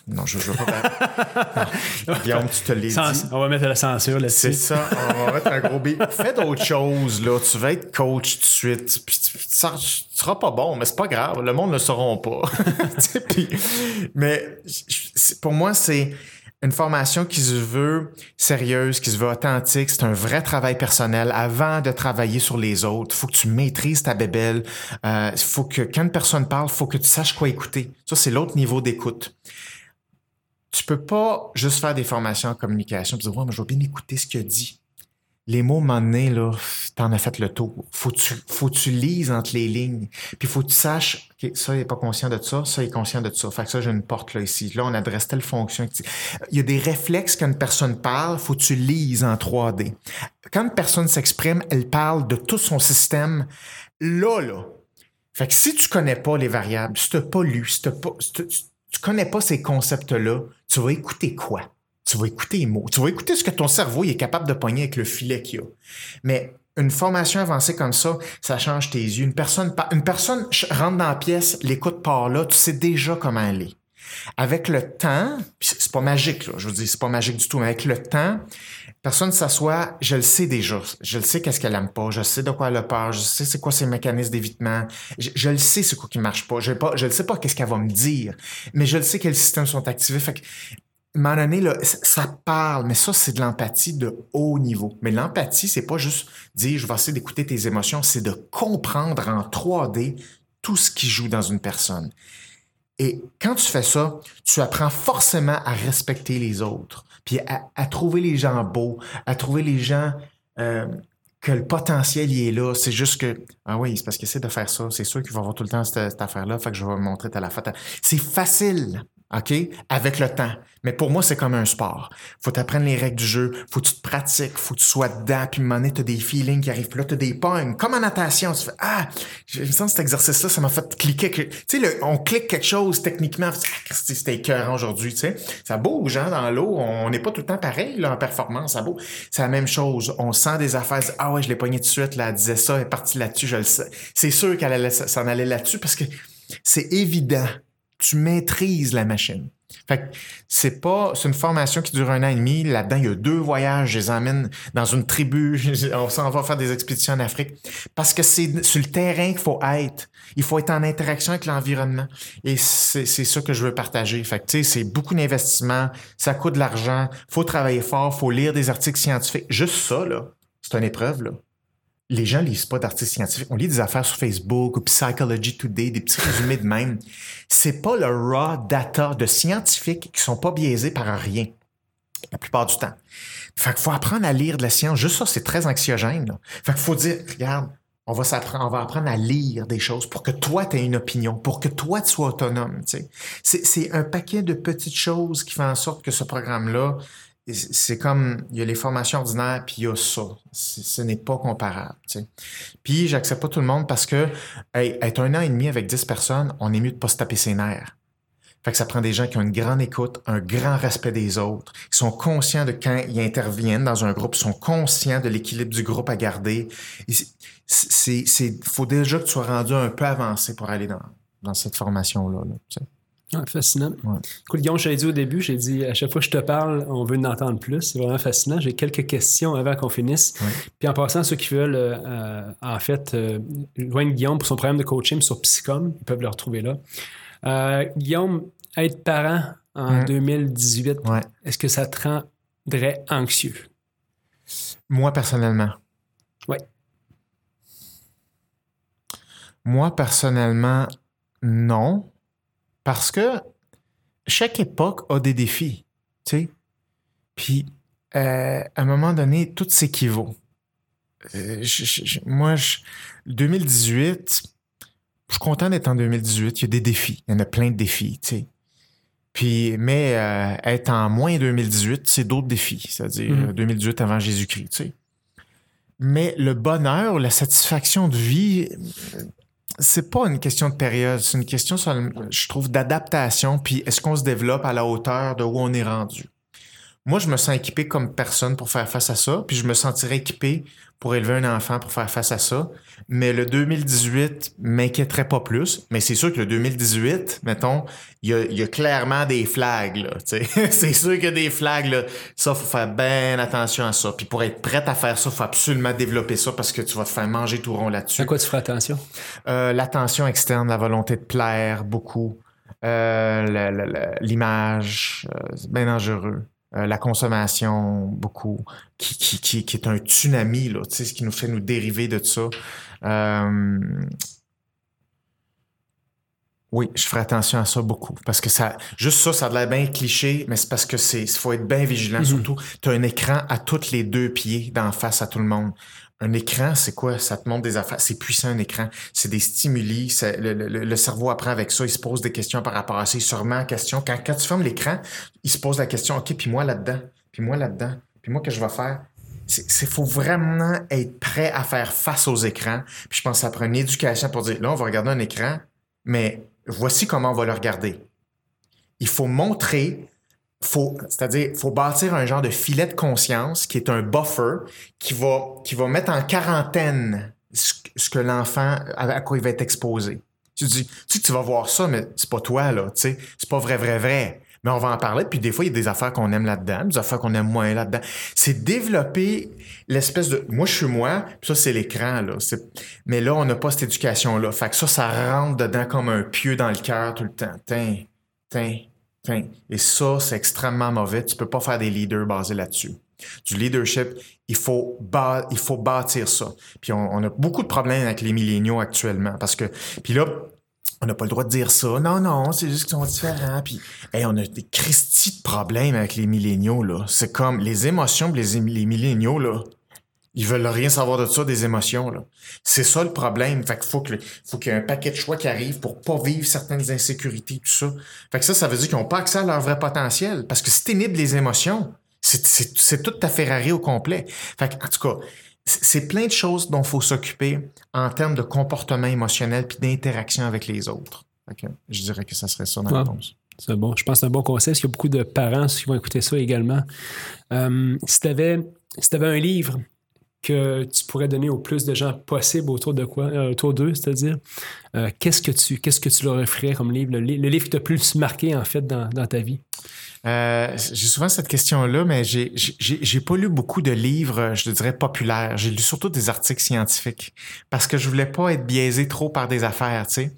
Non, je veux pas. Guillaume, tu te l'es dit. On va mettre la censure là-dessus. C'est ça. On va mettre un gros B. Fais d'autres choses, là. Tu vas être coach tout de suite. Puis tu, seras pas bon, mais c'est pas grave. Le monde ne le sauront pas. Puis, mais pour moi, c'est une formation qui se veut sérieuse, qui se veut authentique, c'est un vrai travail personnel avant de travailler sur les autres. Faut que tu maîtrises ta bébelle. Il euh, faut que quand une personne parle, faut que tu saches quoi écouter. Ça, c'est l'autre niveau d'écoute. Tu peux pas juste faire des formations en communication et dire, ouais, mais je vais bien écouter ce qu'il a dit les mots, donné, là, t'en as fait le tour. Faut tu, faut tu lises entre les lignes. Puis faut que tu saches, que ça, il est pas conscient de ça, ça, il est conscient de ça. Fait que ça, j'ai une porte là ici. Là, on adresse telle fonction. Il y a des réflexes quand une personne parle, faut que tu lises en 3D. Quand une personne s'exprime, elle parle de tout son système. Là, là. Fait que si tu connais pas les variables, si t'as pas lu, si, t'as pas, si tu connais pas ces concepts-là, tu vas écouter quoi? Tu vas écouter les mots. Tu vas écouter ce que ton cerveau est capable de pogner avec le filet qu'il a. Mais une formation avancée comme ça, ça change tes yeux. Une personne, une personne rentre dans la pièce, l'écoute par là, tu sais déjà comment elle est. Avec le temps, c'est pas magique, je veux dire, c'est pas magique du tout, mais avec le temps, personne s'assoit, je le sais déjà. Je le sais qu'est-ce qu'elle aime pas, je sais de quoi elle a peur, je sais c'est quoi ses mécanismes d'évitement, je, le sais c'est quoi qui marche pas, je, pas, je le sais pas qu'est-ce qu'elle va me dire, mais je le sais quels systèmes sont activés. Fait que à un moment donné, ça parle, mais ça, c'est de l'empathie de haut niveau. Mais l'empathie, c'est pas juste dire je vais essayer d'écouter tes émotions, c'est de comprendre en 3D tout ce qui joue dans une personne. Et quand tu fais ça, tu apprends forcément à respecter les autres, puis à, trouver les gens beaux, à trouver les gens euh, que le potentiel y est là. C'est juste que, ah oui, c'est parce qu'il essaie de faire ça. C'est sûr qu'il va avoir tout le temps cette, affaire-là, fait que je vais montrer la fête. C'est facile. OK? Avec le temps. Mais pour moi, c'est comme un sport. Faut t'apprendre les règles du jeu, faut que tu te pratiques, faut que tu sois dedans, puis donné, t'as des feelings qui arrivent, puis là, t'as des pognes. Comme en natation, tu fais Ah, je me sens cet exercice-là, ça m'a fait cliquer. Tu sais, on clique quelque chose techniquement, ah, c'était écœurant aujourd'hui, tu sais. Ça bouge, hein, dans l'eau. On n'est pas tout le temps pareil, là, en performance, ça bouge. C'est la même chose. On sent des affaires, ah ouais, je l'ai pogné tout de suite, là, elle disait ça, elle est partie là-dessus, je le sais. C'est sûr qu'elle allait s'en aller là-dessus parce que c'est évident tu maîtrises la machine. Fait c'est pas, c'est une formation qui dure un an et demi. Là-dedans, il y a deux voyages. Je les emmène dans une tribu. On s'en va faire des expéditions en Afrique. Parce que c'est sur le terrain qu'il faut être. Il faut être en interaction avec l'environnement. Et c'est, ça que je veux partager. Fait tu sais, c'est beaucoup d'investissement. Ça coûte de l'argent. Faut travailler fort. Faut lire des articles scientifiques. Juste ça, là. C'est une épreuve, là les gens lisent pas d'articles scientifiques. On lit des affaires sur Facebook ou Psychology Today, des petits résumés de même. C'est pas le raw data de scientifiques qui sont pas biaisés par rien. La plupart du temps. Fait qu'il faut apprendre à lire de la science. Juste ça, c'est très anxiogène. Là. Fait qu'il faut dire, regarde, on va on va apprendre à lire des choses pour que toi, tu aies une opinion, pour que toi, tu sois autonome. C'est un paquet de petites choses qui font en sorte que ce programme-là, c'est comme il y a les formations ordinaires puis il y a ça. Ce n'est pas comparable. Puis j'accepte pas tout le monde parce que être un an et demi avec 10 personnes, on est mieux de pas se taper ses nerfs. Fait que ça prend des gens qui ont une grande écoute, un grand respect des autres, qui sont conscients de quand ils interviennent dans un groupe, sont conscients de l'équilibre du groupe à garder. C'est, faut déjà que tu sois rendu un peu avancé pour aller dans, dans cette formation-là. Là, ah, fascinant. Écoute, Guillaume, je l'ai dit au début, j'ai dit à chaque fois que je te parle, on veut en entendre plus. C'est vraiment fascinant. J'ai quelques questions avant qu'on finisse. Puis en passant, ceux qui veulent, euh, en fait, euh, joindre Guillaume pour son programme de coaching sur Psychom, ils peuvent le retrouver là. Euh, Guillaume, être parent en 2018, est-ce que ça te rendrait anxieux? Moi, personnellement. Oui. Moi, personnellement, non. Parce que chaque époque a des défis, tu sais. Puis, euh, à un moment donné, tout s'équivaut. Euh, moi, 2018, je suis content d'être en 2018. Il y a des défis. Il y en a plein de défis, tu sais. Puis, mais euh, être en moins 2018, c'est d'autres défis, c'est-à-dire 2018 mm. avant Jésus-Christ, tu sais. Mais le bonheur, la satisfaction de vie, c'est pas une question de période, c'est une question, je trouve, d'adaptation, puis est-ce qu'on se développe à la hauteur de où on est rendu. moi, je me sens équipé comme personne pour faire face à ça, puis je me sentirais équipé pour élever un enfant pour faire face à ça. Mais le 2018 m'inquiéterait pas plus. Mais c'est sûr que le 2018, mettons, il y a, clairement des flags. C'est sûr qu'il y a des flags. Là. Ça, faut faire bien attention à ça. Puis pour être prête à faire ça, faut absolument développer ça parce que tu vas te faire manger tout rond là-dessus. À quoi tu feras attention? Euh, l'attention externe, la volonté de plaire beaucoup. Euh, l'image, euh, c'est bien dangereux. Euh, la consommation, beaucoup, qui, qui, qui, est un tsunami, là, ce qui nous fait nous dériver de ça. Euh, oui, je ferai attention à ça beaucoup. Parce que ça, juste ça, ça a l'air bien cliché, mais c'est parce que c'est, faut être bien vigilant. Mm-hmm. Surtout, tu as un écran à tous les deux pieds d'en face à tout le monde. Un écran, c'est quoi? Ça te montre des affaires. C'est puissant, un écran. C'est des stimuli. Le, cerveau apprend avec ça. Il se pose des questions par rapport à ça. Il se remet en question. Quand, quand tu fermes l'écran, il se pose la question, OK, puis moi là-dedans, puis moi là-dedans, puis moi, que je vais faire? Il faut vraiment être prêt à faire face aux écrans. Puis je pense que ça prend une éducation pour dire, là, on va regarder un écran, mais voici comment on va le regarder. Il faut montrer faut, c'est-à-dire, faut bâtir un genre de filet de conscience qui est un buffer qui va, qui va mettre en quarantaine ce, que l'enfant, à, quoi il va être exposé. Tu dis, tu, tu vas voir ça, mais c'est pas toi, là, tu sais, c'est pas vrai, vrai, vrai. Mais on va en parler, puis des fois, il y a des affaires qu'on aime là-dedans, des affaires qu'on aime moins là-dedans. C'est développer l'espèce de... Moi, je suis moi, puis ça, c'est l'écran, là. Mais là, on n'a pas cette éducation-là. Fait que ça, ça rentre dedans comme un pieu dans le cœur tout le temps. Tiens, tiens, et ça, c'est extrêmement mauvais. Tu peux pas faire des leaders basés là-dessus. Du leadership, il faut, il faut bâtir ça. Puis on, a beaucoup de problèmes avec les milléniaux actuellement parce que, puis là, on n'a pas le droit de dire ça. Non, non, c'est juste qu'ils sont différents. Puis, on a des cristis de problèmes avec les milléniaux, là. C'est comme les émotions, les, les milléniaux, là. Ils veulent rien savoir de ça, des émotions. Là. C'est ça le problème. Fait qu'il faut que faut qu'il y ait un paquet de choix qui arrive pour pas vivre certaines insécurités, tout ça. Fait que ça, ça veut dire qu'ils n'ont pas accès à leur vrai potentiel. Parce que si t'inhibes les émotions, c'est toute ta Ferrari au complet. Fait que, en tout cas, c'est plein de choses dont il faut s'occuper en termes de comportement émotionnel puis d'interaction avec les autres. je dirais que ça serait ça dans la réponse. C'est bon. Je pense que c'est un bon conseil. Parce qu'il y a beaucoup de parents qui vont écouter ça également. Euh, si tu avais, si avais un livre que tu pourrais donner au plus de gens possible autour de quoi, euh, autour d'eux, c'est-à-dire, euh, qu'est-ce que tu qu'est-ce que tu leur offrirais comme livre, le, livre qui t'a plus marqué en fait dans, ta vie? Euh, j'ai souvent cette question-là, mais j'ai, j'ai, pas lu beaucoup de livres, je dirais, populaires. J'ai lu surtout des articles scientifiques parce que je voulais pas être biaisé trop par des affaires, tu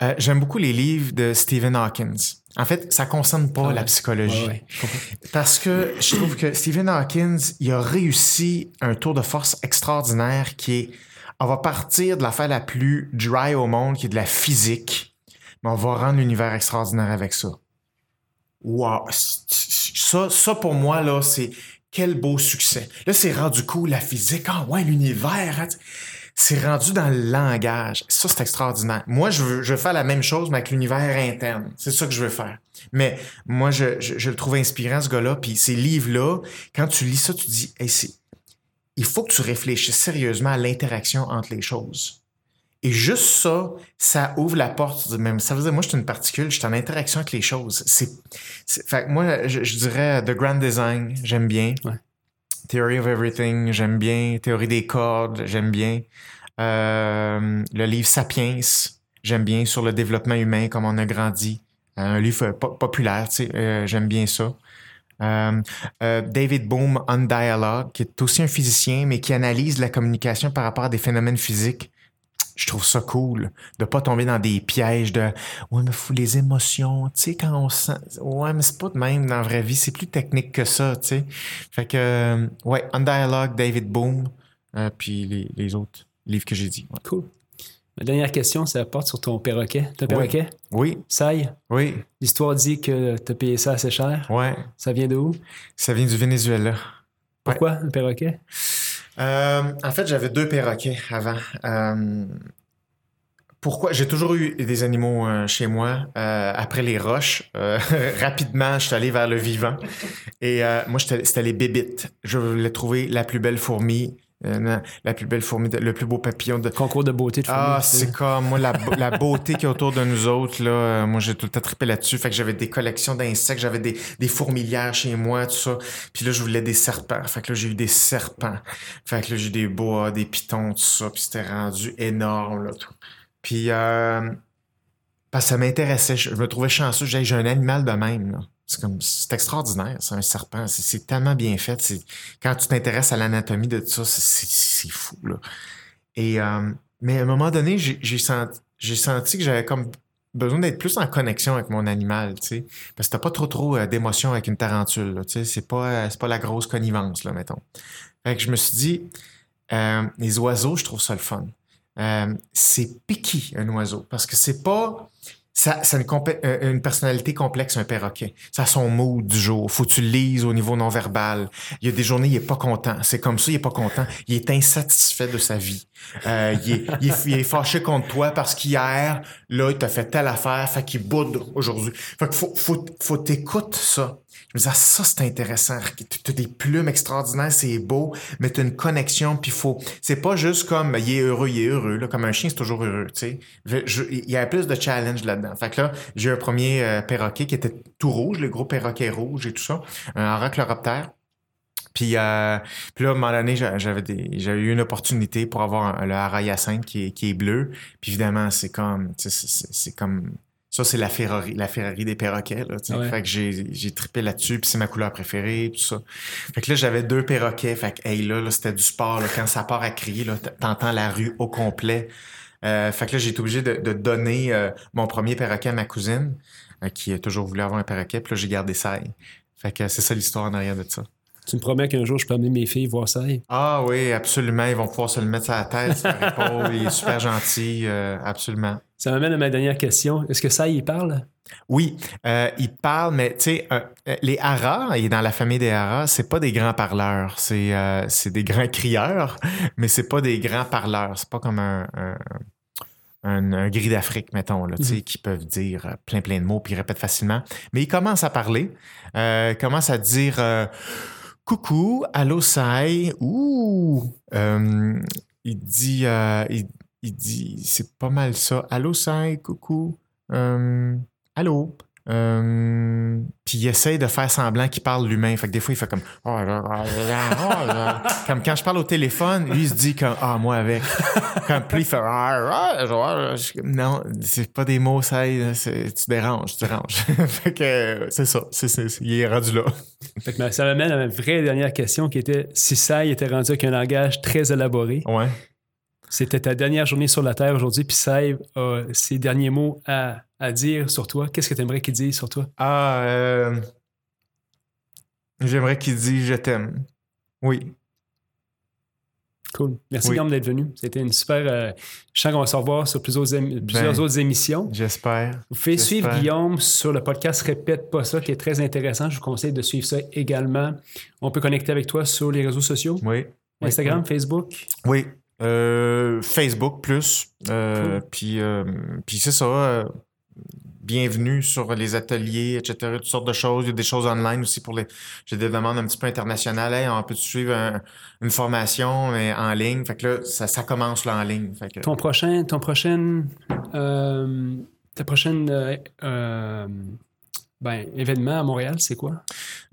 sais. j'aime beaucoup les livres de Stephen Hawkins. En fait, ça concerne pas la psychologie. Parce que je trouve que Stephen Hawkins, il a réussi un tour de force extraordinaire qui est, on va partir de l'affaire la plus dry au monde, qui est de la physique, mais on va rendre l'univers extraordinaire avec ça. Wow! Ça, ça pour moi, là, c'est quel beau succès. Là, c'est rendu cool, la physique. Ah ouais, l'univers. Hein, c'est rendu dans le langage. Ça, c'est extraordinaire. Moi, je veux, je faire la même chose, mais avec l'univers interne. C'est ça que je veux faire. Mais moi, je, je, le trouve inspirant, ce gars-là. Puis ces livres-là, quand tu lis ça, tu dis, hey, il faut que tu réfléchisses sérieusement à l'interaction entre les choses. Et juste ça, ça ouvre la porte. Même, ça veut dire, moi, je suis une particule, je suis en interaction avec les choses. C'est, fait moi, je, dirais The Grand Design, j'aime bien. Theory of Everything, j'aime bien. Théorie des cordes, j'aime bien. Euh, le livre Sapiens, j'aime bien sur le développement humain, comme on a grandi. Un livre populaire, tu sais, euh, j'aime bien ça. Euh, David Bohm on Dialogue, qui est aussi un physicien, mais qui analyse la communication par rapport à des phénomènes physiques je trouve ça cool de pas tomber dans des pièges de ouais mais faut les émotions tu sais quand on sent ouais mais c'est pas de même dans la vraie vie c'est plus technique que ça tu sais. Fait que euh, ouais On Dialogue David Boom euh, puis les, les, autres livres que j'ai dit cool. Ma dernière question ça porte sur ton perroquet. Ton perroquet? Oui. Saï oui. L'histoire dit que tu as payé ça assez cher. Ouais. Ça vient de où? Ça vient du Venezuela. Pourquoi un perroquet? Euh, en fait, j'avais deux perroquets avant. Euh, pourquoi? J'ai toujours eu des animaux euh, chez moi. après les roches, rapidement, je suis allé vers le vivant. Et moi, c'était les bébites. Je voulais trouver la plus belle fourmi euh, la plus belle fourmi, de- le plus beau papillon de. Concours de beauté de Ah, fourmis, c'est comme moi la, la beauté qui est autour de nous autres là. euh, moi j'ai tout le temps trippé là-dessus. Fait que j'avais des collections d'insectes, j'avais des, des fourmilières chez moi, tout ça. Puis là je voulais des serpents. Fait que là j'ai eu des serpents. Fait que là j'ai eu des boas, des pitons, tout ça. Puis c'était rendu énorme là. Tout. Puis euh, parce que ça m'intéressait. Je, je me trouvais chanceux. J'ai j'ai un animal de même là. C'est comme c'est extraordinaire, c'est un serpent. C'est- tellement bien fait. C'est quand tu t'intéresses à l'anatomie de tout ça, c'est- fou là. Et euh, mais à un moment donné, j'ai senti, senti que j'avais comme besoin d'être plus en connexion avec mon animal, tu sais, parce que t'as pas trop trop euh, d'émotion avec une tarentule, tu sais, c'est pas euh, pas la grosse connivence là, mettons. Fait que je me suis dit, les oiseaux, je trouve ça le fun. C'est piqué un oiseau parce que c'est pas ça, ça une, euh, une personnalité complexe, un perroquet. Ça a son mood du jour. Faut que tu le lises au niveau non-verbal. Il y a des journées, il est pas content. C'est comme ça, il est pas content. Il est insatisfait de sa vie. Euh, il, est, il, est, il est fâché contre toi parce qu'hier, là, il t'a fait telle affaire, fait qu'il boude aujourd'hui. Fait que faut, faut, faut t'écouter ça. Ah, ça, c'est intéressant. T'as des plumes extraordinaires, c'est beau, mais t'as une connexion, puis faut... C'est pas juste comme, il est heureux, il est heureux. Là, comme un chien, c'est toujours heureux, tu sais. Il y a plus de challenge là-dedans. Fait que là, j'ai un premier euh, perroquet qui était tout rouge, le gros perroquet rouge et tout ça, un rachloroptère. Puis, euh, puis là, à un moment donné, j'a- j'avais eu une opportunité pour avoir le harayacinthe qui qui est bleu. Puis évidemment, c'est comme, tu c'est comme, ça c'est la Ferrari, la Ferrari des perroquets. Là, ouais. Fait que j'ai, trippé là-dessus. Puis c'est ma couleur préférée, tout ça. Fait que là, j'avais deux perroquets. Fait que, hey, là, là c'était du sport. Là, quand ça part à crier, t'entends la rue au complet. Euh, fait que là, j'ai été obligé de, de donner euh, mon premier perroquet à ma cousine, euh, qui a toujours voulu avoir un perroquet. Puis là, j'ai gardé ça. Fait que c'est ça l'histoire en arrière de ça. Tu me promets qu'un jour, je peux amener mes filles voir ça? Ah oui, absolument. Ils vont pouvoir se le mettre sur la tête, sur l'épaule. Il est super gentil, absolument. Ça m'amène à ma dernière question. Est-ce que ça, il parle? Oui, euh, il parle, mais tu sais, euh, les haras, est dans la famille des haras, c'est pas des grands parleurs, c'est euh, des grands crieurs, mais c'est pas des grands parleurs. C'est pas comme un, un, un- un gris d'Afrique, mettons, là, tu sais, Mhm. qui peuvent dire euh, plein plein de mots puis ils répètent facilement. Mais il commence à parler, euh, il commence à dire coucou, allô, Sai, ouh. Il dit, il, il dit, c'est pas mal ça. Allô, Sai, coucou. Euh, allô. Euh, puis il essaye de faire semblant qu'il parle l'humain. Fait que des fois, il fait comme. Oh oh. Comme quand je parle au téléphone, lui, il se dit comme Ah, moi avec. Comme puis il fait. Ah, ah, ah. Non, c'est pas des mots, ça. Tu déranges, tu déranges. fait que c'est ça. Il est rendu là. Fait que ma- ça m'amène à ma vraie dernière question qui était si ça était rendu avec un langage très élaboré, Ouais. C'était ta dernière journée sur la Terre aujourd'hui, puis Saïb a ses derniers mots à, à dire sur toi. Qu'est-ce que tu aimerais qu'il dise sur toi? Ah, euh, j'aimerais qu'il dise je t'aime. Oui. Cool. Merci Oui. Guillaume d'être venu. C'était une super. euh, je sens qu'on va se revoir sur plusieurs, Ben. autres émissions. J'espère. Vous pouvez suivre. Guillaume sur le podcast Répète pas ça, qui est très intéressant. Je vous conseille de suivre ça également. On peut connecter avec toi sur les réseaux sociaux, Oui. Oui, Instagram, Facebook. Oui. Euh, Facebook plus. Euh, Puis, euh, puis c'est ça. bienvenue sur les ateliers, etc. Toutes sortes de choses. Il y a des choses online aussi pour les. J'ai des demandes un petit peu internationales. Hey, on peut suivre un- une formation mais en ligne? Fait que là, ça, ça commence là en ligne. Fait que, Ton prochain, ton prochaine, ta prochaine ben, événement à Montréal, c'est quoi?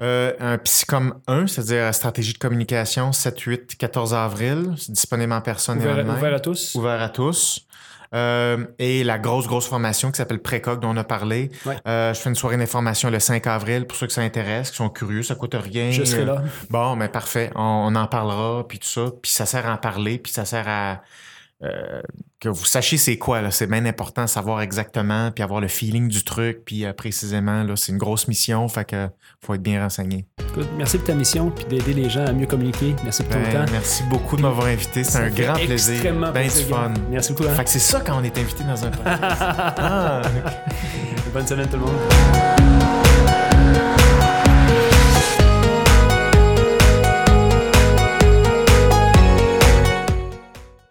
Euh, un Psycom 1, c'est-à-dire stratégie de communication 7, 8, 14 avril. C'est disponible en personne et Ouvert, online. ouvert à tous? Ouvert à tous. Euh, et la grosse, grosse formation qui s'appelle Précoc dont on a parlé. Ouais. Euh, je fais une soirée d'information le 5 avril pour ceux que ça intéresse, qui sont curieux, ça coûte rien. Je serai là. Bon, mais parfait. On, on en parlera, puis tout ça. Puis ça sert à en parler, puis ça sert à... euh, que vous sachiez c'est quoi. C'est bien important de savoir exactement, puis avoir le feeling du truc, puis euh, précisément, c'est une grosse mission, fait que faut être bien renseigné. Écoute, merci pour ta mission puis d'aider les gens à mieux communiquer. Merci pour ton Ben, temps. merci beaucoup de m'avoir invité. C'est un grand plaisir. extrêmement Ben du plaisir, fun. Merci beaucoup. hein. Fait que c'est ça quand on est invité dans un podcast. ah, Bonne semaine tout le monde.